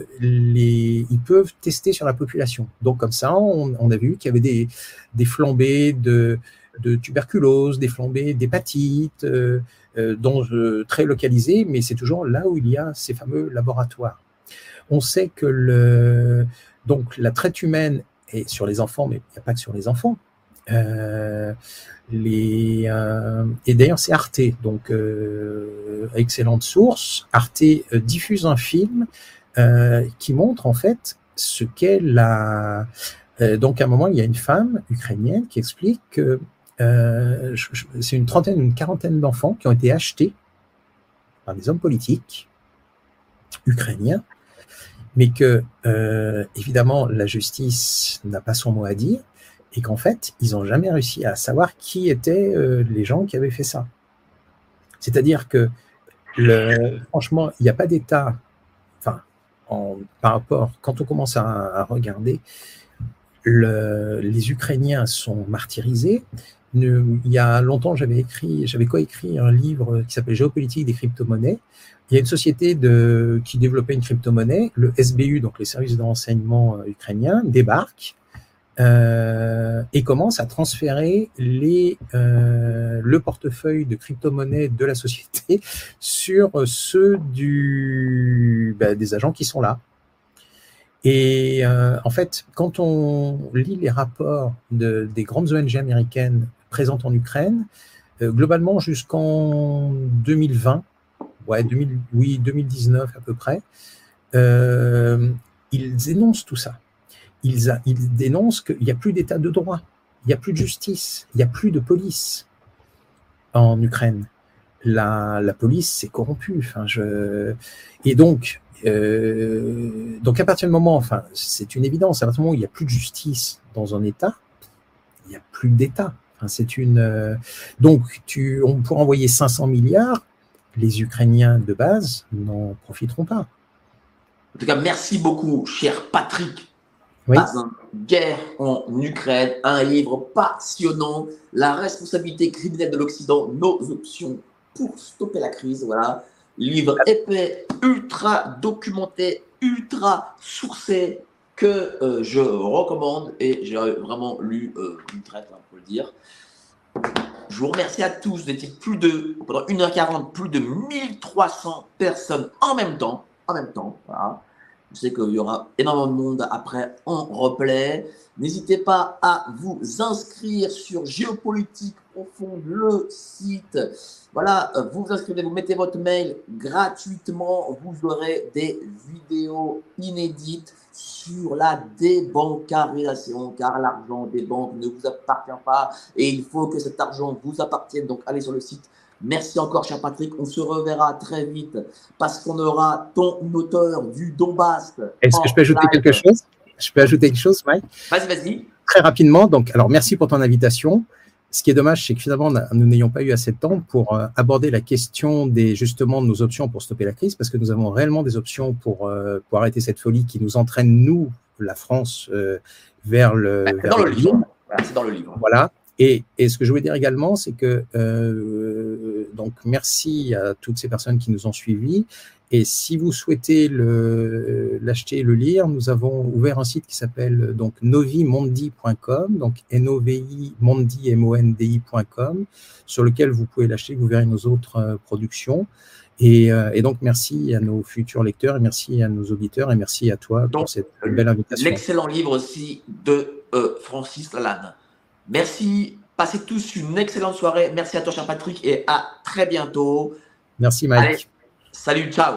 peuvent tester sur la population. Donc comme ça, on, a vu qu'il y avait des, flambées de, tuberculose, des flambées d'hépatite, euh, dont, très localisées, mais c'est toujours là où il y a ces fameux laboratoires. On sait que le, donc, la traite humaine est sur les enfants, mais il n'y a pas que sur les enfants. Euh, les, et d'ailleurs, c'est Arte, donc excellente source. Arte diffuse un film qui montre en fait ce qu'est la. donc, à un moment, il y a une femme ukrainienne qui explique que euh, c'est une trentaine, une quarantaine d'enfants qui ont été achetés par des hommes politiques ukrainiens, mais que, euh, évidemment, la justice n'a pas son mot à dire, et qu'en fait, ils n'ont jamais réussi à savoir qui étaient euh, les gens qui avaient fait ça. C'est-à-dire que, franchement, il n'y a pas d'État, enfin, en, par rapport, quand on commence à, regarder, le, les Ukrainiens sont martyrisés. Il y a longtemps, j'avais écrit, j'avais coécrit un livre qui s'appelle Géopolitique des crypto-monnaies. Il y a une société qui développait une crypto-monnaie, le SBU, donc les services de renseignement ukrainiens, débarque euh, et commence à transférer les, euh, le portefeuille de crypto-monnaie de la société sur ceux bah, des agents qui sont là. Et euh, en fait, quand on lit les rapports de, des grandes ONG américaines présentes en Ukraine, euh, globalement jusqu'en 2020, ouais, 2000, oui, 2019 à peu près, euh, ils énoncent tout ça. Ils, dénoncent qu'il n'y a plus d'état de droit, il n'y a plus de justice, il n'y a plus de police en Ukraine. La, police s'est corrompue. Et donc, euh, donc à partir du moment, enfin, c'est une évidence, à partir du moment où il n'y a plus de justice dans un État, il n'y a plus d'État. Enfin, c'est une. Euh, donc, tu, on pourrait envoyer 500 milliards, les Ukrainiens de base n'en profiteront pas. En tout cas, merci beaucoup, cher Patrick. Oui. Guerre en Ukraine, un livre passionnant, La responsabilité criminelle de l'Occident, nos options pour stopper la crise. Voilà. Livre épais, ultra documenté, ultra sourcé, que euh, je recommande et j'ai vraiment lu euh, une traite, hein, pour le dire. Je vous remercie à tous. Étiez plus de, pendant 1h40, plus de 1300 personnes en même temps. En même temps, voilà. Je sais qu'il y aura énormément de monde après en replay. N'hésitez pas à vous inscrire sur Géopolitique Profonde, le site. Voilà, vous vous inscrivez, vous mettez votre mail gratuitement. Vous aurez des vidéos inédites sur la débancarisation, car l'argent des banques ne vous appartient pas et il faut que cet argent vous appartienne. Donc, allez sur le site Merci encore, cher Patrick. On se reverra très vite parce qu'on aura ton auteur du Donbass. Est-ce que je peux ajouter quelque chose? Je peux ajouter quelque chose, Mike? Vas-y, vas-y. Très rapidement. Donc, alors, merci pour ton invitation. Ce qui est dommage, c'est que finalement, nous n'ayons pas eu assez de temps pour euh, aborder la question des justement de nos options pour stopper la crise, parce que nous avons réellement des options pour, euh, pour arrêter cette folie qui nous entraîne, nous, la France, euh, vers le. Bah, vers dans le, livre. C'est dans le livre. Voilà. Et, et, ce que je voulais dire également, c'est que donc merci à toutes ces personnes qui nous ont suivis. Et si vous souhaitez l'acheter, le, le, lire, nous avons ouvert un site qui s'appelle donc novimondi.com, donc n o v i mondi m o n d i.com, sur lequel vous pouvez l'acheter. Vous verrez nos autres euh, productions. Et, euh, et, donc, merci à nos futurs lecteurs, et merci à nos auditeurs, et merci à toi donc, pour cette belle invitation. L'excellent livre aussi de euh, Francis Lalanne. Merci. Passez tous une excellente soirée. Merci à toi, cher Patrick, et à très bientôt. Merci, Mike. Allez, salut, ciao.